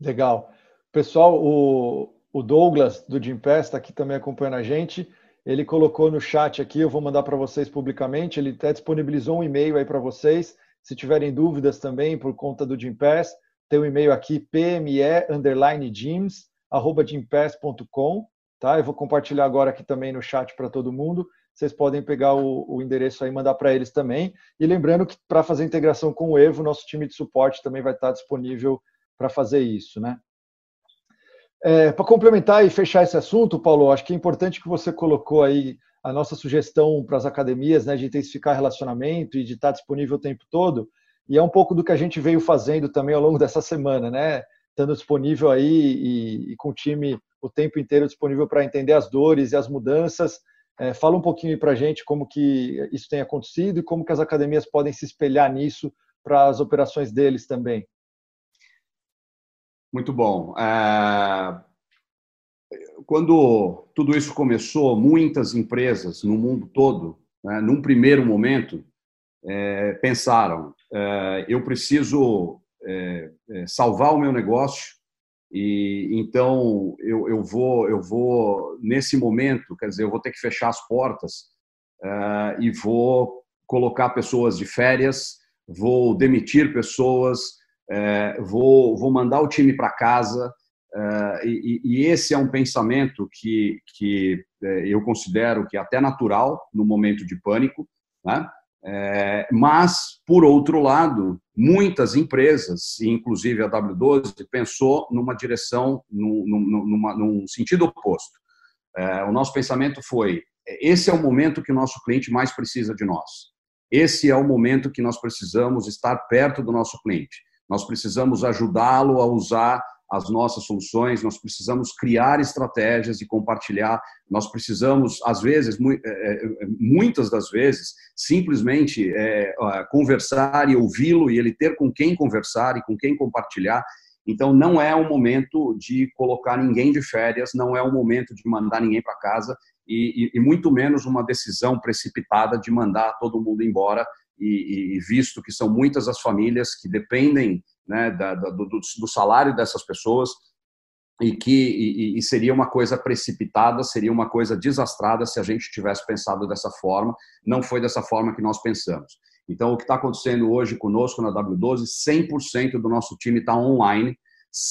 Legal. Pessoal, o, o Douglas do Jim Pass está aqui também acompanhando a gente. Ele colocou no chat aqui, eu vou mandar para vocês publicamente. Ele até disponibilizou um e-mail aí para vocês. Se tiverem dúvidas também por conta do Jim Pass, tem um e-mail aqui, pme underline gyms, arroba gympass.com, tá? Eu vou compartilhar agora aqui também no chat para todo mundo. Vocês podem pegar o, o endereço aí e mandar para eles também. E lembrando que para fazer integração com o Evo, nosso time de suporte também vai estar disponível para fazer isso, né? É, para complementar e fechar esse assunto, Paulo, acho que é importante que você colocou aí a nossa sugestão para as academias, né, de intensificar relacionamento e de estar disponível o tempo todo. E é um pouco do que a gente veio fazendo também ao longo dessa semana, né? Estando disponível aí e, e com o time o tempo inteiro disponível para entender as dores e as mudanças. É, fala um pouquinho para a gente como que isso tem acontecido e como que as academias podem se espelhar nisso para as operações deles também. Muito bom. É... Quando tudo isso começou, muitas empresas no mundo todo, né, num primeiro momento, é, pensaram: é, eu preciso é, é, salvar o meu negócio e então eu, eu vou eu vou nesse momento, quer dizer, eu vou ter que fechar as portas é, e vou colocar pessoas de férias, vou demitir pessoas é, vou, vou mandar o time para casa. É, e, e, esse é um pensamento que, que é, eu considero que é até natural no momento de pânico, né? É, mas, por outro lado, muitas empresas, inclusive a W12, pensou numa direção, num, numa, num sentido oposto. É, o nosso pensamento foi: esse é o momento que o nosso cliente mais precisa de nós. Esse é o momento que nós precisamos estar perto do nosso cliente. Nós precisamos ajudá-lo a usar as nossas soluções, nós precisamos criar estratégias e compartilhar, nós precisamos, às vezes, é, é, muitas das vezes, simplesmente conversar e ouvi-lo e ele ter com quem conversar e com quem compartilhar. Então, não é o momento de colocar ninguém de férias, não é o momento de mandar ninguém para casa e, e, e muito menos uma decisão precipitada de mandar todo mundo embora e, e, visto que são muitas as famílias que dependem né, da, da, do, do, salário dessas pessoas e que e, e, seria uma coisa precipitada, seria uma coisa desastrada se a gente tivesse pensado dessa forma. Não foi dessa forma que nós pensamos. Então, o que está acontecendo hoje conosco na W12, 100% do nosso time está online,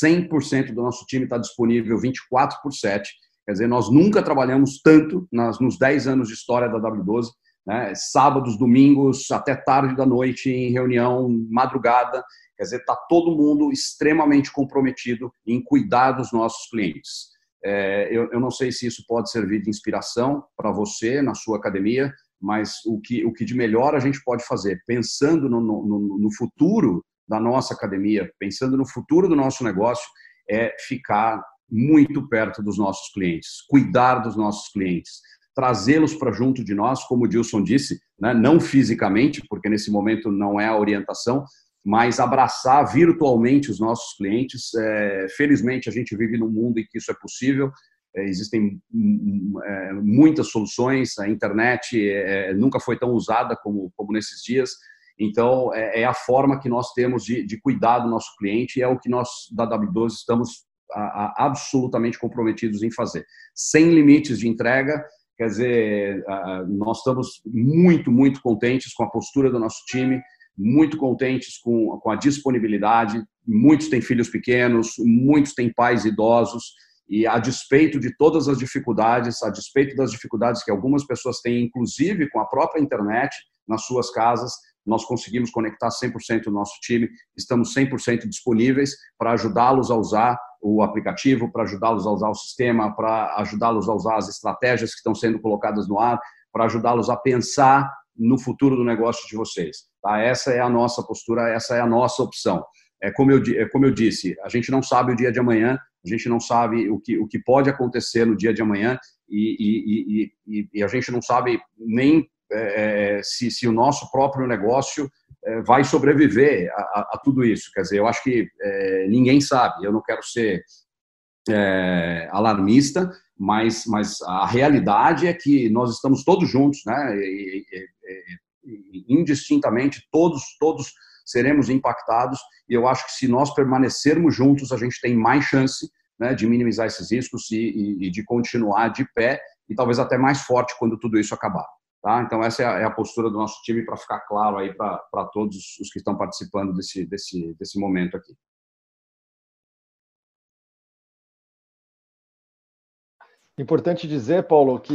100% do nosso time está disponível 24 por 7. Quer dizer, nós nunca trabalhamos tanto nas, nos 10 anos de história da W12 né? sábados, domingos, até tarde da noite em reunião, madrugada. Quer dizer, está todo mundo extremamente comprometido em cuidar dos nossos clientes. É, eu, eu, não sei se isso pode servir de inspiração para você na sua academia, mas o que, o que de melhor a gente pode fazer, pensando no, no, no futuro da nossa academia, pensando no futuro do nosso negócio, é ficar muito perto dos nossos clientes, cuidar dos nossos clientes, trazê-los para junto de nós, como o Dilson disse, né? não fisicamente, porque nesse momento não é a orientação, mas abraçar virtualmente os nossos clientes. É, felizmente, a gente vive num mundo em que isso é possível. É, existem é, muitas soluções, a internet é, nunca foi tão usada como, como nesses dias. Então, é, é, a forma que nós temos de, de cuidar do nosso cliente e é o que nós, da W12, estamos a, a, absolutamente comprometidos em fazer. Sem limites de entrega, Quer dizer, nós estamos muito, muito contentes com a postura do nosso time, muito contentes com, com a disponibilidade. Muitos têm filhos pequenos, muitos têm pais idosos, e a despeito de todas as dificuldades, a despeito das dificuldades que algumas pessoas têm, inclusive com a própria internet nas suas casas, nós conseguimos conectar 100% do nosso time, estamos 100% disponíveis para ajudá-los a usar o aplicativo, para ajudá-los a usar o sistema, para ajudá-los a usar as estratégias que estão sendo colocadas no ar, para ajudá-los a pensar no futuro do negócio de vocês. Tá? Essa é a nossa postura, essa é a nossa opção. É como, eu, é como eu disse, a gente não sabe o dia de amanhã, a gente não sabe o que, o que pode acontecer no dia de amanhã e, e, e, e a gente não sabe nem é, é, se, se, o nosso próprio negócio vai sobreviver a, a, a, tudo isso. Quer dizer, eu acho que é, ninguém sabe, eu não quero ser é, alarmista, mas, mas a realidade é que nós estamos todos juntos, né? E, e, e, indistintamente, todos, todos seremos impactados, e eu acho que se nós permanecermos juntos, a gente tem mais chance né, de minimizar esses riscos e, e de continuar de pé, e talvez até mais forte quando tudo isso acabar. Tá? Então, essa é a, é a, postura do nosso time para ficar claro aí para todos os que estão participando desse, desse, desse momento aqui. Importante dizer, Paulo, que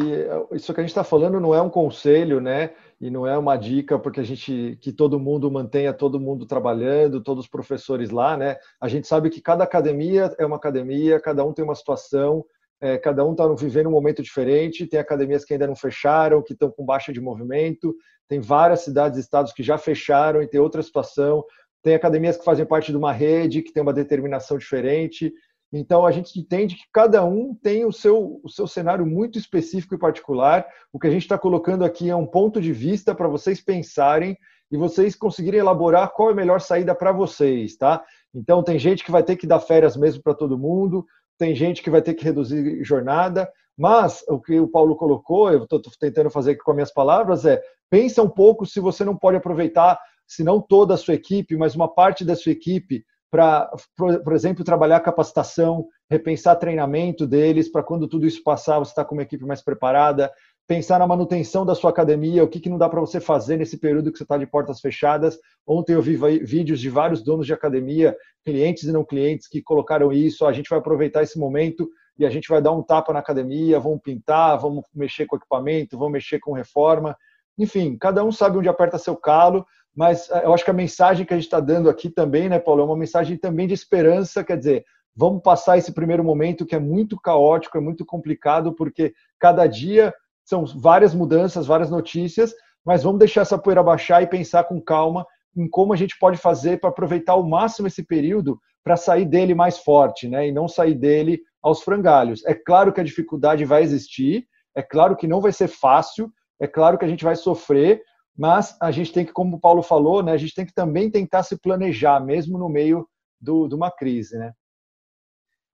isso que a gente está falando não é um conselho, né? E não é uma dica porque a gente que todo mundo mantenha todo mundo trabalhando, todos os professores lá, né? A gente sabe que cada academia é uma academia, cada um tem uma situação é, cada um está vivendo um momento diferente. Tem academias que ainda não fecharam, que estão com baixa de movimento. Tem várias cidades e estados que já fecharam e tem outra situação. Tem academias que fazem parte de uma rede, que tem uma determinação diferente. Então, a gente entende que cada um tem o seu, o seu cenário muito específico e particular. O que a gente está colocando aqui é um ponto de vista para vocês pensarem e vocês conseguirem elaborar qual é a melhor saída para vocês, tá? Então, tem gente que vai ter que dar férias mesmo para todo mundo, tem gente que vai ter que reduzir jornada, mas o que o Paulo colocou, eu estou tentando fazer aqui com as minhas palavras, é pensa um pouco se você não pode aproveitar, se não toda a sua equipe, mas uma parte da sua equipe para, por exemplo, trabalhar capacitação, repensar treinamento deles, para quando tudo isso passar, você está com uma equipe mais preparada, pensar na manutenção da sua academia, o que, que não dá para você fazer nesse período que você está de portas fechadas. Ontem eu vi vídeos de vários donos de academia, clientes e não clientes, que colocaram isso. A gente vai aproveitar esse momento e a gente vai dar um tapa na academia, vamos pintar, vamos mexer com equipamento, vamos mexer com reforma. Enfim, cada um sabe onde aperta seu calo, mas eh, eu acho que a mensagem que a gente está dando aqui também, né, Paulo, é uma mensagem também de esperança, quer dizer, vamos passar esse primeiro momento que é muito caótico, é muito complicado, porque cada dia são várias mudanças, várias notícias, mas vamos deixar essa poeira baixar e pensar com calma em como a gente pode fazer para aproveitar ao máximo esse período para sair dele mais forte, né? E não sair dele aos frangalhos. É claro que a dificuldade vai existir, é claro que não vai ser fácil, é claro que a gente vai sofrer, mas a gente tem que, como o Paulo falou, né? A gente tem que também tentar se planejar, mesmo no meio de uma crise, né?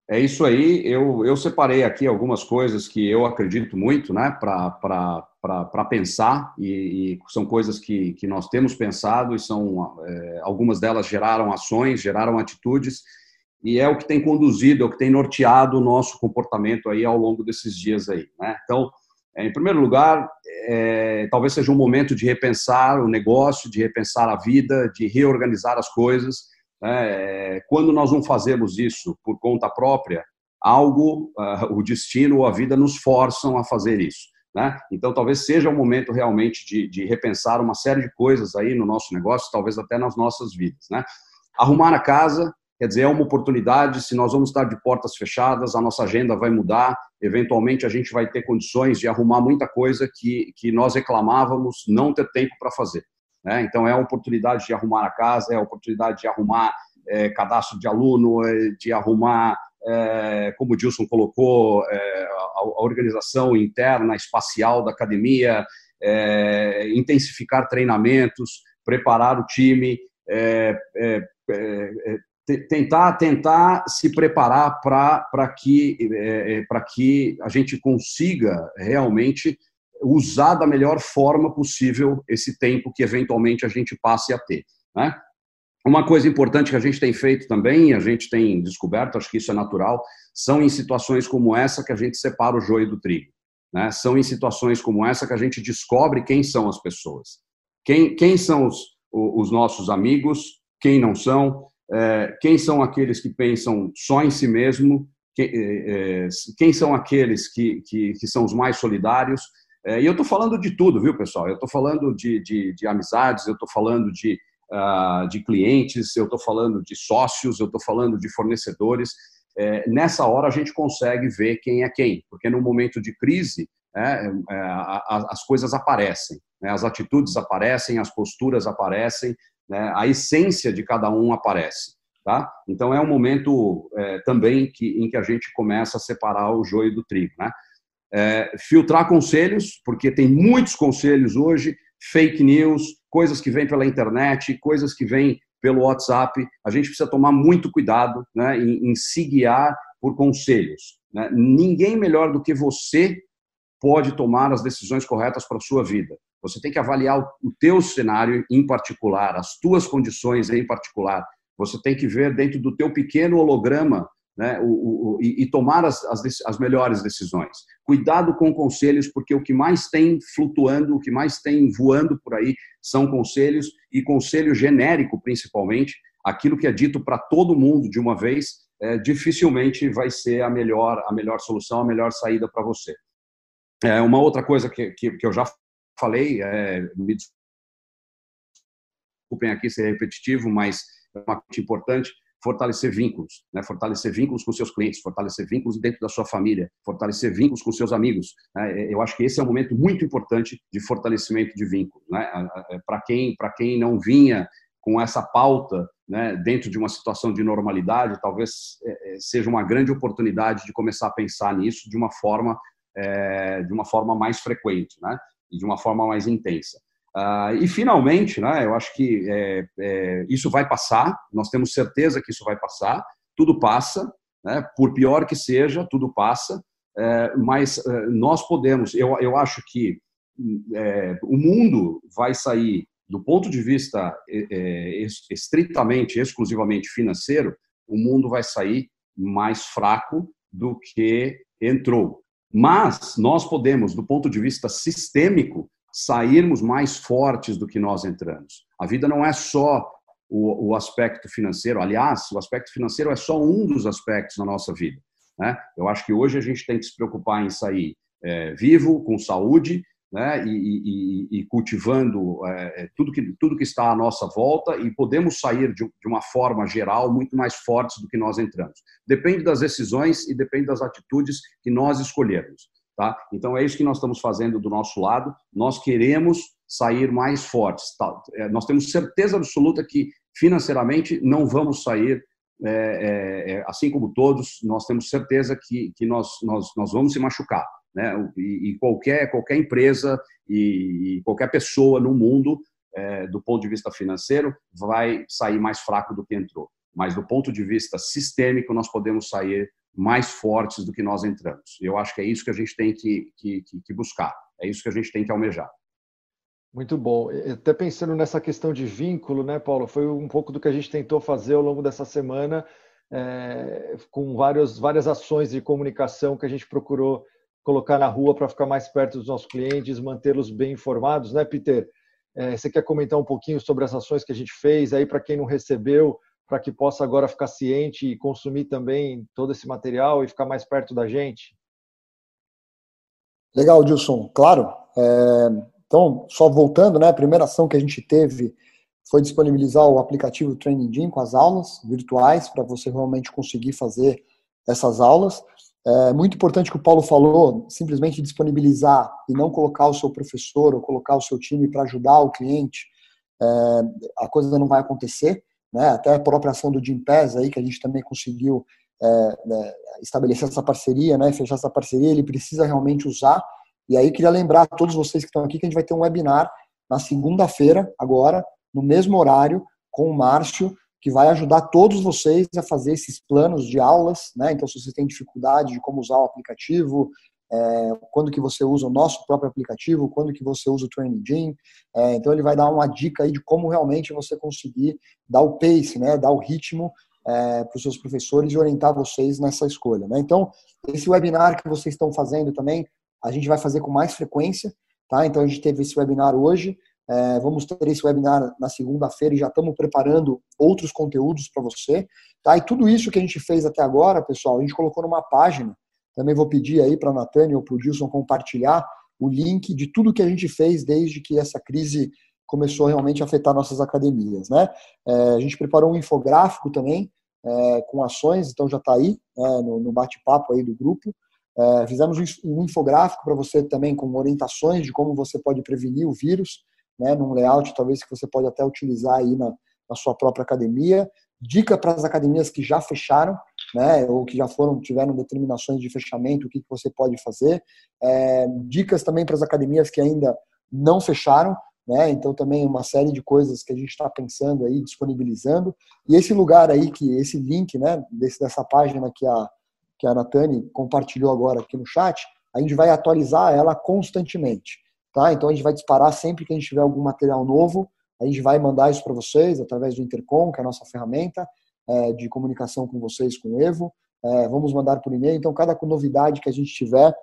É isso aí. Eu, eu separei aqui algumas coisas que eu acredito muito né, para pensar, e, e, são coisas que, que nós temos pensado, e são é, algumas delas geraram ações, geraram atitudes, e é o que tem conduzido, é o que tem norteado o nosso comportamento aí ao longo desses dias aí. Né? Então, é, em primeiro lugar, é, talvez seja um momento de repensar o negócio, de repensar a vida, de reorganizar as coisas né? Quando nós não fazemos isso por conta própria, algo, uh, o destino ou a vida nos forçam a fazer isso. Né? Então, talvez seja o momento realmente de, de, repensar uma série de coisas aí no nosso negócio, talvez até nas nossas vidas. Né? Arrumar a casa, quer dizer, é uma oportunidade. Se nós vamos estar de portas fechadas, a nossa agenda vai mudar. Eventualmente, a gente vai ter condições de arrumar muita coisa que, que nós reclamávamos não ter tempo para fazer. Né? Então, é a oportunidade de arrumar a casa, é a oportunidade de arrumar é, cadastro de aluno, é, de arrumar, é, como o Dilson colocou, é, a, a, organização interna, espacial da academia, é, intensificar treinamentos, preparar o time, é, tentar tentar se preparar para que para que a gente consiga realmente usar da melhor forma possível esse tempo que eventualmente a gente passe a ter. Né? Uma coisa importante que a gente tem feito também, a gente tem descoberto, acho que isso é natural, são em situações como essa que a gente separa o joio do trigo. Né? São em situações como essa que a gente descobre quem são as pessoas. Quem, quem são os, os nossos amigos, quem não são, é, quem são aqueles que pensam só em si mesmo, quem, é, é quem são aqueles que, que, que são os mais solidários, é, e eu estou falando de tudo, viu, pessoal? Eu estou falando de, de, de, amizades, eu estou falando de, uh, de clientes, eu estou falando de sócios, eu estou falando de fornecedores. É, nessa hora a gente consegue ver quem é quem, porque no momento de crise é, é as coisas aparecem, né? as atitudes aparecem, as posturas aparecem, né? a essência de cada um aparece. Tá? Então é um momento é, também que, em que a gente começa a separar o joio do trigo. Né? É, filtrar conselhos, porque tem muitos conselhos hoje, fake news, coisas que vêm pela internet, coisas que vêm pelo WhatsApp. A gente precisa tomar muito cuidado né, em, em se guiar por conselhos. Né? Ninguém melhor do que você pode tomar as decisões corretas para a sua vida. Você tem que avaliar o, teu cenário em particular, as tuas condições em particular. Você tem que ver dentro do teu pequeno holograma né, o, o, e, e, tomar as, as, as, melhores decisões. Cuidado com conselhos, porque o que mais tem flutuando, o que mais tem voando por aí são conselhos, e conselho genérico, principalmente, aquilo que é dito para todo mundo de uma vez, é, dificilmente vai ser a melhor, a melhor solução, a melhor saída para você. É, uma outra coisa que, que, que eu já falei, é, me desculpem aqui ser repetitivo, mas é uma coisa importante, fortalecer vínculos, né? fortalecer vínculos com seus clientes, fortalecer vínculos dentro da sua família, fortalecer vínculos com seus amigos. Né? Eu acho que esse é um momento muito importante de fortalecimento de vínculos. Né? Para quem, quem não vinha com essa pauta né, dentro de uma situação de normalidade, talvez é, é, seja uma grande oportunidade de começar a pensar nisso de uma forma é, de uma forma mais frequente, né, e de uma forma mais intensa. Uh, e finalmente, né, eu acho que é, é, isso vai passar. Nós temos certeza que isso vai passar. Tudo passa, né, por pior que seja, tudo passa. É, mas é, nós podemos. Eu, eu acho que o mundo vai sair do ponto de vista é, é estritamente, exclusivamente financeiro, o mundo vai sair mais fraco do que entrou. Mas nós podemos, do ponto de vista sistêmico, sairmos mais fortes do que nós entramos. A vida não é só o, o aspecto financeiro, aliás, o aspecto financeiro é só um dos aspectos da nossa vida. Né? Eu acho que hoje a gente tem que se preocupar em sair é, vivo, com saúde, né, e, e, e cultivando é, é, tudo, que, tudo que está à nossa volta e podemos sair de, de, uma forma geral muito mais fortes do que nós entramos. Depende das decisões e depende das atitudes que nós escolhermos. Tá? Então é isso que nós estamos fazendo do nosso lado. Nós queremos sair mais fortes. Tá? É, nós temos certeza absoluta que financeiramente não vamos sair é, é, é assim como todos. Nós temos certeza que, que nós, nós, nós vamos se machucar né? E, e qualquer qualquer empresa e, e qualquer pessoa no mundo, é, do ponto de vista financeiro, vai sair mais fraco do que entrou. Mas do ponto de vista sistêmico, nós podemos sair mais fortes do que nós entramos. Eu acho que é isso que a gente tem que, que, que buscar. É isso que a gente tem que almejar. Muito bom. Até pensando nessa questão de vínculo, né, Paulo? Foi um pouco do que a gente tentou fazer ao longo dessa semana, é, com várias, várias ações de comunicação que a gente procurou colocar na rua para ficar mais perto dos nossos clientes, mantê-los bem informados, né, Peter? É, você quer comentar um pouquinho sobre as ações que a gente fez aí para quem não recebeu, para que possa agora ficar ciente e consumir também todo esse material e ficar mais perto da gente? Legal, Dilson. Claro. É, então, só voltando, né? A primeira ação que a gente teve foi disponibilizar o aplicativo Training Gym com as aulas virtuais para você realmente conseguir fazer essas aulas. É muito importante que o Paulo falou, simplesmente disponibilizar e não colocar o seu professor ou colocar o seu time para ajudar o cliente, é, a coisa não vai acontecer. Né? Até a própria ação do Jim Pass aí, que a gente também conseguiu é, né, estabelecer essa parceria, né, fechar essa parceria, ele precisa realmente usar. E aí queria lembrar a todos vocês que estão aqui que a gente vai ter um webinar na segunda-feira, agora, no mesmo horário, com o Márcio, que vai ajudar todos vocês a fazer esses planos de aulas, né? Então, se você tem dificuldade de como usar o aplicativo, é, quando que você usa o nosso próprio aplicativo, quando que você usa o Training Gym, é, então ele vai dar uma dica aí de como realmente você conseguir dar o pace, né? Dar o ritmo é, para os seus professores e orientar vocês nessa escolha, né? Então, esse webinar que vocês estão fazendo também, a gente vai fazer com mais frequência, tá? Então, a gente teve esse webinar hoje, é, vamos ter esse webinar na segunda-feira e já estamos preparando outros conteúdos para você. Tá? E tudo isso que a gente fez até agora, pessoal, a gente colocou numa página. Também vou pedir aí para a Natânia ou para o Dilson compartilhar o link de tudo que a gente fez desde que essa crise começou realmente a afetar nossas academias. Né? É, a gente preparou um infográfico também é, com ações, então já está aí né, no, no bate-papo aí do grupo. É, fizemos um infográfico para você também com orientações de como você pode prevenir o vírus né, num layout talvez que você pode até utilizar aí na, na sua própria academia. Dica para as academias que já fecharam, né, ou que já foram tiveram determinações de fechamento, o que, que você pode fazer. É, dicas também para as academias que ainda não fecharam, né, então também uma série de coisas que a gente está pensando aí, disponibilizando. E esse lugar aí, que esse link, né, desse, dessa página que a, que a Natane compartilhou agora aqui no chat, a gente vai atualizar ela constantemente. Tá? Então a gente vai disparar sempre que a gente tiver algum material novo, a gente vai mandar isso para vocês através do Intercom, que é a nossa ferramenta é, de comunicação com vocês, com o Evo. É, vamos mandar por e-mail. Então, cada novidade que a gente tiver,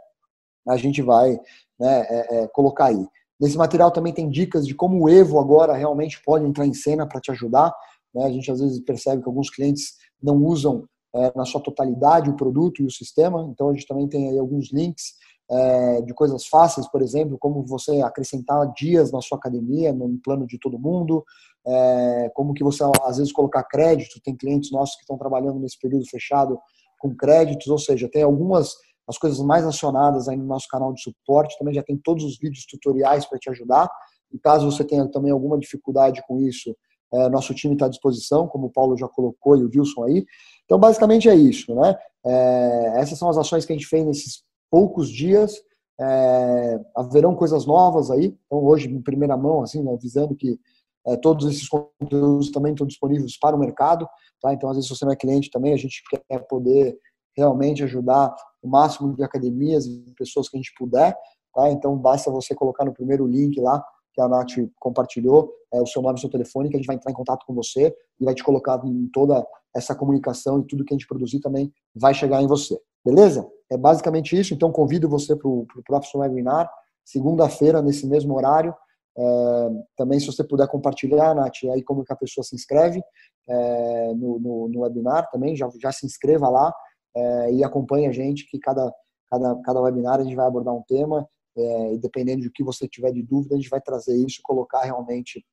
a gente vai né, é, é colocar aí. Nesse material também tem dicas de como o Evo agora realmente pode entrar em cena para te ajudar. Né? A gente às vezes percebe que alguns clientes não usam é, na sua totalidade o produto e o sistema, então a gente também tem aí alguns links é, de coisas fáceis, por exemplo, como você acrescentar dias na sua academia, no plano de todo mundo, é, como que você às vezes colocar crédito, tem clientes nossos que estão trabalhando nesse período fechado com créditos, ou seja, tem algumas as coisas mais acionadas aí no nosso canal de suporte, também já tem todos os vídeos tutoriais para te ajudar. E caso você tenha também alguma dificuldade com isso, é, nosso time está à disposição, como o Paulo já colocou e o Wilson aí. Então, basicamente é isso, né? É, essas são as ações que a gente fez nesses poucos dias. É, haverão coisas novas aí. Então, hoje, em primeira mão, assim, né, avisando que é, todos esses conteúdos também estão disponíveis para o mercado. Tá? Então, às vezes, se você não é cliente também, a gente quer poder realmente ajudar o máximo de academias e pessoas que a gente puder. Tá? Então, basta você colocar no primeiro link lá que a Nath compartilhou, é, o seu nome e seu telefone, que a gente vai entrar em contato com você e vai te colocar em toda essa comunicação e tudo que a gente produzir também vai chegar em você. Beleza? É basicamente isso. Então, convido você para o próximo webinar, segunda-feira, nesse mesmo horário. É, também, se você puder compartilhar, Nath, aí como que a pessoa se inscreve é, no, no, no, webinar também, já, já se inscreva lá é, e acompanhe a gente, que cada, cada, cada webinar a gente vai abordar um tema é, e dependendo de que você tiver de dúvida, a gente vai trazer isso, colocar realmente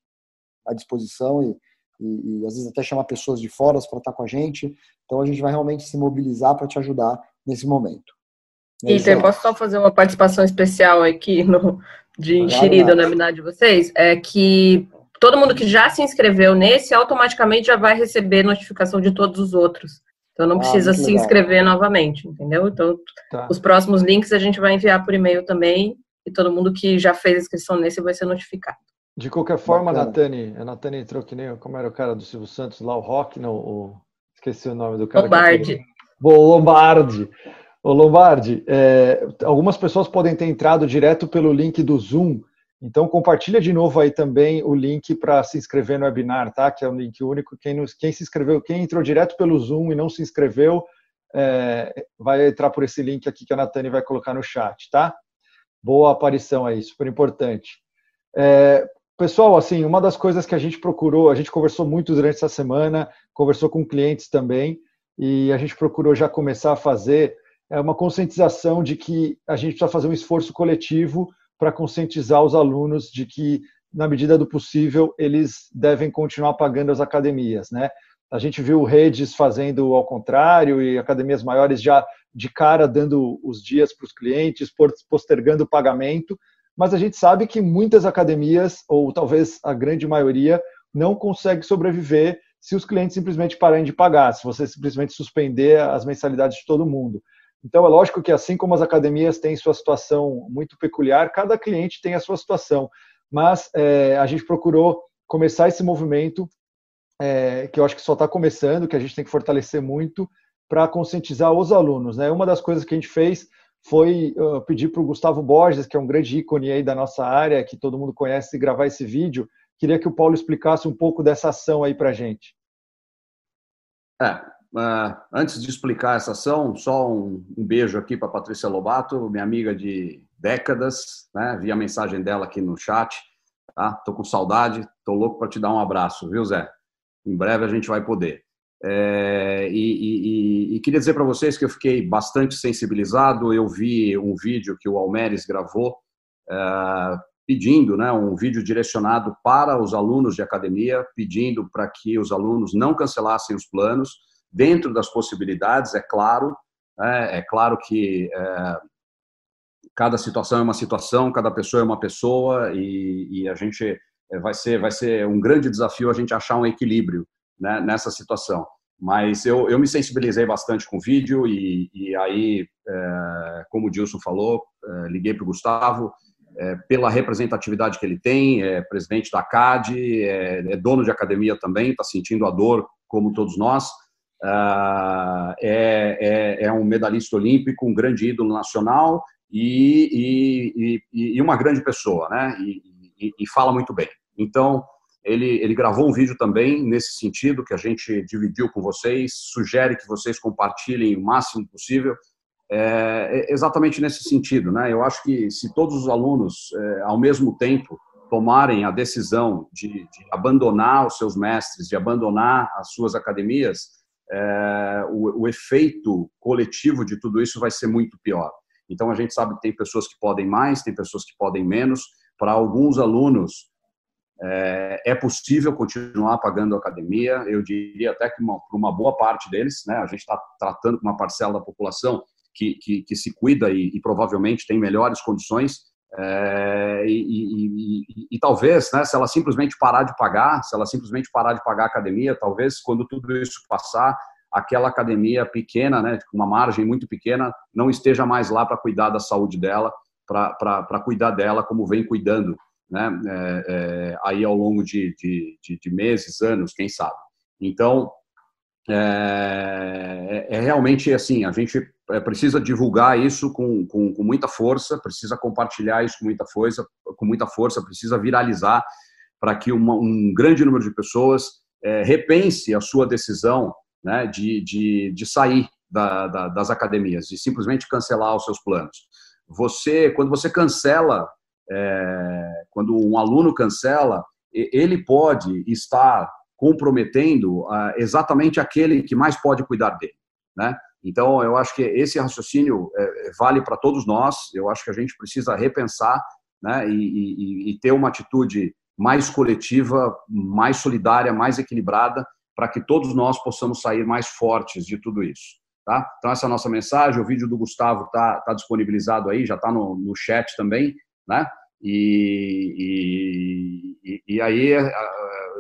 à disposição e, e, e às vezes até chamar pessoas de fora para estar com a gente. Então a gente vai realmente se mobilizar para te ajudar nesse momento. É Peter, posso só fazer uma participação especial aqui no, de enxerida na webinar de vocês? É que todo mundo que já se inscreveu nesse automaticamente já vai receber notificação de todos os outros. Então não ah, precisa se inscrever novamente, entendeu? Então tá. os próximos links a gente vai enviar por e-mail também e todo mundo que já fez inscrição nesse vai ser notificado. De qualquer forma, Bacana. Natani, a Natani entrou que nem como era o cara do Silvio Santos lá, o Rock, não, o, esqueci o nome do cara. Lombardi. Bom, Lombardi. Ô Lombardi, é, algumas pessoas podem ter entrado direto pelo link do Zoom então, compartilha de novo aí também o link para se inscrever no webinar, tá? Que é um link único. Quem, quem se inscreveu, quem entrou direto pelo Zoom e não se inscreveu, é, vai entrar por esse link aqui que a Natane vai colocar no chat, tá? Boa aparição aí, super importante. É, pessoal, assim, uma das coisas que a gente procurou, a gente conversou muito durante essa semana, conversou com clientes também, e a gente procurou já começar a fazer é uma conscientização de que a gente precisa fazer um esforço coletivo para conscientizar os alunos de que, na medida do possível, eles devem continuar pagando as academias, né? A gente viu redes fazendo ao contrário e academias maiores já de cara dando os dias para os clientes, postergando o pagamento, mas a gente sabe que muitas academias, ou talvez a grande maioria, não consegue sobreviver se os clientes simplesmente pararem de pagar, se você simplesmente suspender as mensalidades de todo mundo. Então, é lógico que, assim como as academias têm sua situação muito peculiar, cada cliente tem a sua situação. Mas é, a gente procurou começar esse movimento, é, que eu acho que só está começando, que a gente tem que fortalecer muito, para conscientizar os alunos. Né? Uma das coisas que a gente fez foi uh, pedir para o Gustavo Borges, que é um grande ícone aí da nossa área, que todo mundo conhece, gravar esse vídeo. Queria que o Paulo explicasse um pouco dessa ação aí para a gente. É, Uh, antes de explicar essa ação, só um, um beijo aqui para Patrícia Lobato, minha amiga de décadas, né? Vi a mensagem dela aqui no chat, tá? Tô com saudade, tô louco para te dar um abraço, viu, Zé? Em breve a gente vai poder. É, e, e, e, queria dizer para vocês que eu fiquei bastante sensibilizado. Eu vi um vídeo que o Almeres gravou é, pedindo, né, um vídeo direcionado para os alunos de academia, pedindo para que os alunos não cancelassem os planos dentro das possibilidades, é claro. É, é claro que é, cada situação é uma situação, cada pessoa é uma pessoa e, e, a gente é, vai ser vai ser um grande desafio a gente achar um equilíbrio né, nessa situação. Mas eu, eu me sensibilizei bastante com o vídeo e, e aí, é, como o Dilson falou, é, liguei para o Gustavo, é, pela representatividade que ele tem, é presidente da CAD, é, é dono de academia também, está sentindo a dor como todos nós. Uh, é, é, é, um medalhista olímpico, um grande ídolo nacional e, e, e, e uma grande pessoa, né? E, fala muito bem. Então, ele, ele gravou um vídeo também nesse sentido que a gente dividiu com vocês, sugere que vocês compartilhem o máximo possível. É, é exatamente nesse sentido, né? Eu acho que se todos os alunos, é, ao mesmo tempo, tomarem a decisão de, de abandonar os seus mestres, de abandonar as suas academias, é, o, o, efeito coletivo de tudo isso vai ser muito pior. Então a gente sabe que tem pessoas que podem mais, tem pessoas que podem menos. Para alguns alunos é, é, possível continuar pagando a academia. Eu diria até que para uma boa parte deles, né, a gente está tratando com uma parcela da população que, que, que se cuida e, e, provavelmente tem melhores condições. É, e, e, e, talvez, né, se ela simplesmente parar de pagar, se ela simplesmente parar de pagar a academia, talvez quando tudo isso passar, aquela academia pequena, né, com uma margem muito pequena, não esteja mais lá para cuidar da saúde dela, para cuidar dela como vem cuidando, né, é, é, aí ao longo de, de, de, de, meses, anos, quem sabe. Então, é, é, é realmente assim, a gente é, precisa divulgar isso com, com, com, muita força, precisa compartilhar isso com muita força, com muita força, precisa viralizar para que uma, um grande número de pessoas é, repense a sua decisão né, de, de, de sair da, da, das academias, de simplesmente cancelar os seus planos. Você, quando você cancela, é, quando um aluno cancela, ele pode estar comprometendo uh, exatamente aquele que mais pode cuidar dele, né? Então, eu acho que esse raciocínio é, vale para todos nós. Eu acho que a gente precisa repensar né, e, e, e ter uma atitude mais coletiva, mais solidária, mais equilibrada, para que todos nós possamos sair mais fortes de tudo isso. Tá? Então, essa é a nossa mensagem. O vídeo do Gustavo está tá disponibilizado aí, já está no, no chat também. Né? E, e, e, aí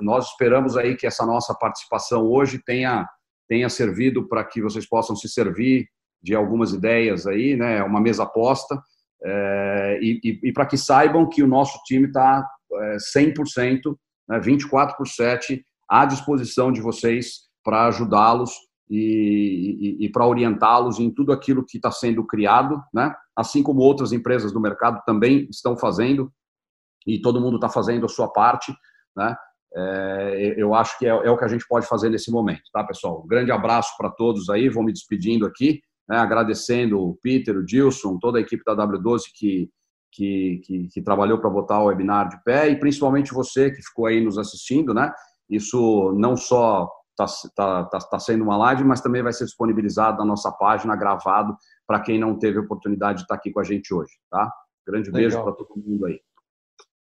nós esperamos aí que essa nossa participação hoje tenha, tenha servido para que vocês possam se servir de algumas ideias aí, né? Uma mesa posta. É, e, e para que saibam que o nosso time está é, 100%, né, 24 por 7, à disposição de vocês para ajudá-los e, e, e para orientá-los em tudo aquilo que está sendo criado, né? Assim como outras empresas do mercado também estão fazendo, e todo mundo está fazendo a sua parte. Né? É, eu acho que é, é, o que a gente pode fazer nesse momento, tá, pessoal? Um grande abraço para todos aí, vou me despedindo aqui, né? agradecendo o Peter, o Dilson, toda a equipe da W12 que, que, que, que trabalhou para botar o webinar de pé, e principalmente você que ficou aí nos assistindo, né? Isso não só está tá, tá, tá sendo uma live, mas também vai ser disponibilizado na nossa página, gravado, para quem não teve oportunidade de estar tá aqui com a gente hoje, tá? Grande Legal. beijo para todo mundo aí.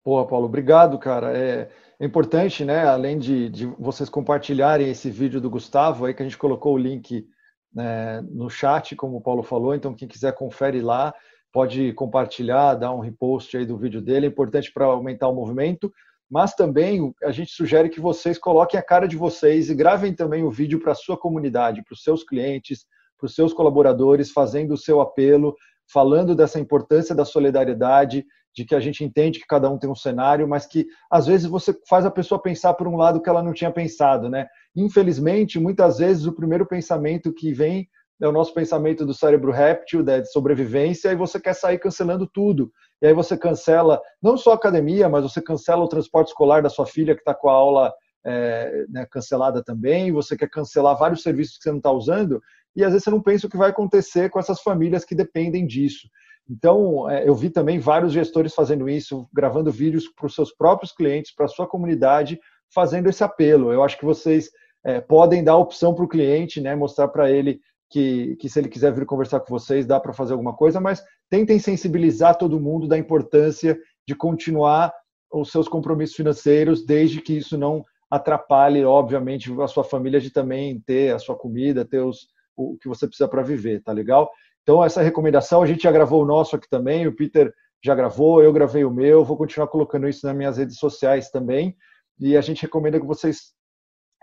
Boa, Paulo, obrigado, cara. É, é importante, né, além de, de, vocês compartilharem esse vídeo do Gustavo, aí que a gente colocou o link né, no chat, como o Paulo falou, então quem quiser confere lá, pode compartilhar, dar um repost aí do vídeo dele, é importante para aumentar o movimento mas também a gente sugere que vocês coloquem a cara de vocês e gravem também o vídeo para a sua comunidade, para os seus clientes, para os seus colaboradores, fazendo o seu apelo, falando dessa importância da solidariedade, de que a gente entende que cada um tem um cenário, mas que às vezes você faz a pessoa pensar por um lado que ela não tinha pensado, né? Infelizmente, muitas vezes o primeiro pensamento que vem é o nosso pensamento do cérebro réptil, né, de sobrevivência, e você quer sair cancelando tudo. E aí você cancela não só a academia, mas você cancela o transporte escolar da sua filha que está com a aula é, né, cancelada também, você quer cancelar vários serviços que você não está usando, e às vezes você não pensa o que vai acontecer com essas famílias que dependem disso. Então, é, eu vi também vários gestores fazendo isso, gravando vídeos para os seus próprios clientes, para a sua comunidade, fazendo esse apelo. Eu acho que vocês é, podem dar opção para o cliente, né, mostrar para ele que, que se ele quiser vir conversar com vocês, dá para fazer alguma coisa, mas tentem sensibilizar todo mundo da importância de continuar os seus compromissos financeiros, desde que isso não atrapalhe, obviamente, a sua família de também ter a sua comida, ter os, o que você precisa para viver, tá legal? Então, essa recomendação, a gente já gravou o nosso aqui também, o Peter já gravou, eu gravei o meu, vou continuar colocando isso nas minhas redes sociais também, e a gente recomenda que vocês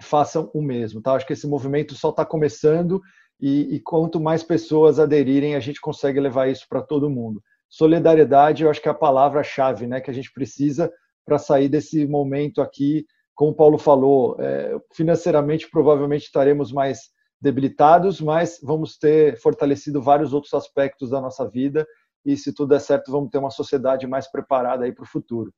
façam o mesmo, tá? Acho que esse movimento só está começando e, e quanto mais pessoas aderirem, a gente consegue levar isso para todo mundo. Solidariedade, eu acho que é a palavra-chave, né, que a gente precisa para sair desse momento aqui. Como o Paulo falou, é, financeiramente provavelmente estaremos mais debilitados, mas vamos ter fortalecido vários outros aspectos da nossa vida e se tudo der certo, vamos ter uma sociedade mais preparada aí para o futuro.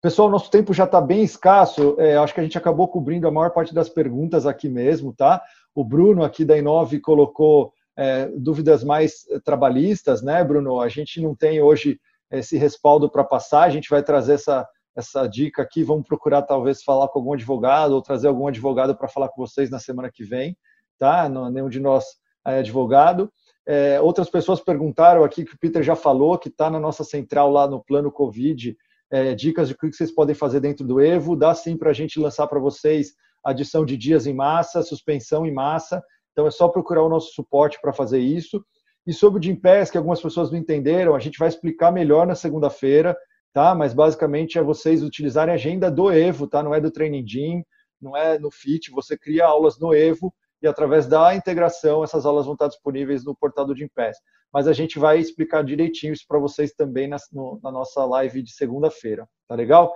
Pessoal, nosso tempo já está bem escasso. É, acho que a gente acabou cobrindo a maior parte das perguntas aqui mesmo, tá? O Bruno aqui da Inove colocou é, dúvidas mais trabalhistas, né, Bruno? A gente não tem hoje esse respaldo para passar. A gente vai trazer essa essa dica aqui. Vamos procurar talvez falar com algum advogado ou trazer algum advogado para falar com vocês na semana que vem, tá? Não, nenhum de nós é advogado. É, outras pessoas perguntaram aqui que o Peter já falou, que está na nossa central lá no plano Covid, é, dicas de o que vocês podem fazer dentro do Evo. Dá sim para a gente lançar para vocês adição de dias em massa, suspensão em massa. Então é só procurar o nosso suporte para fazer isso. E sobre o Gimpass, que algumas pessoas não entenderam, a gente vai explicar melhor na segunda-feira, tá? Mas basicamente é vocês utilizarem a agenda do Evo, tá? Não é do Training Gym, não é no Fit, você cria aulas no Evo e através da integração essas aulas vão estar disponíveis no portal do Gimpass. Mas a gente vai explicar direitinho isso para vocês também na, no, na, nossa live de segunda-feira, tá legal?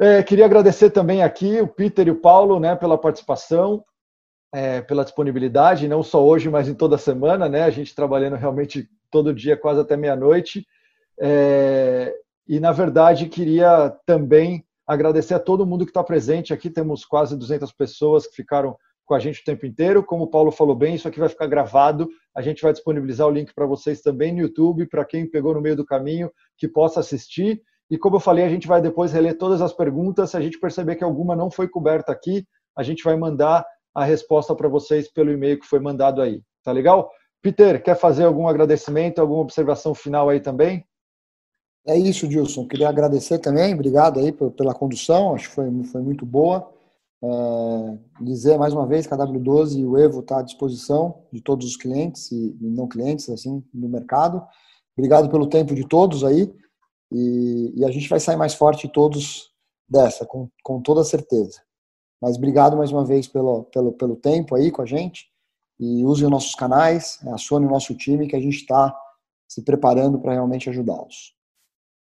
É, queria agradecer também aqui o Peter e o Paulo, né, pela participação, é, pela disponibilidade, não só hoje, mas em toda semana, né? A gente trabalhando realmente todo dia, quase até meia-noite. É, e na verdade queria também agradecer a todo mundo que está presente aqui. Temos quase 200 pessoas que ficaram com a gente o tempo inteiro. Como o Paulo falou bem, isso aqui vai ficar gravado. A gente vai disponibilizar o link para vocês também no YouTube, para quem pegou no meio do caminho, que possa assistir. E como eu falei, a gente vai depois reler todas as perguntas. Se a gente perceber que alguma não foi coberta aqui, a gente vai mandar a resposta para vocês pelo e-mail que foi mandado aí. Tá legal? Peter, quer fazer algum agradecimento, alguma observação final aí também? É isso, Dilson. Queria agradecer também, obrigado aí pela condução, acho que foi, foi muito boa. É, dizer mais uma vez que a W12 e o Evo está à disposição de todos os clientes e, não clientes assim no mercado. Obrigado pelo tempo de todos aí e, e a gente vai sair mais forte todos dessa, com, com toda certeza. Mas obrigado mais uma vez pelo, pelo, pelo tempo aí com a gente e usem os nossos canais, acione o nosso time que a gente está se preparando para realmente ajudá-los.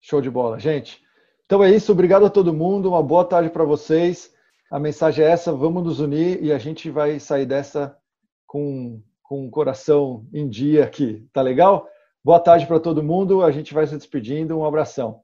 Show de bola, gente. Então é isso, obrigado a todo mundo, uma boa tarde para vocês. A mensagem é essa: vamos nos unir e a gente vai sair dessa com, com o coração em dia aqui, tá legal? Boa tarde para todo mundo, a gente vai se despedindo, um abração.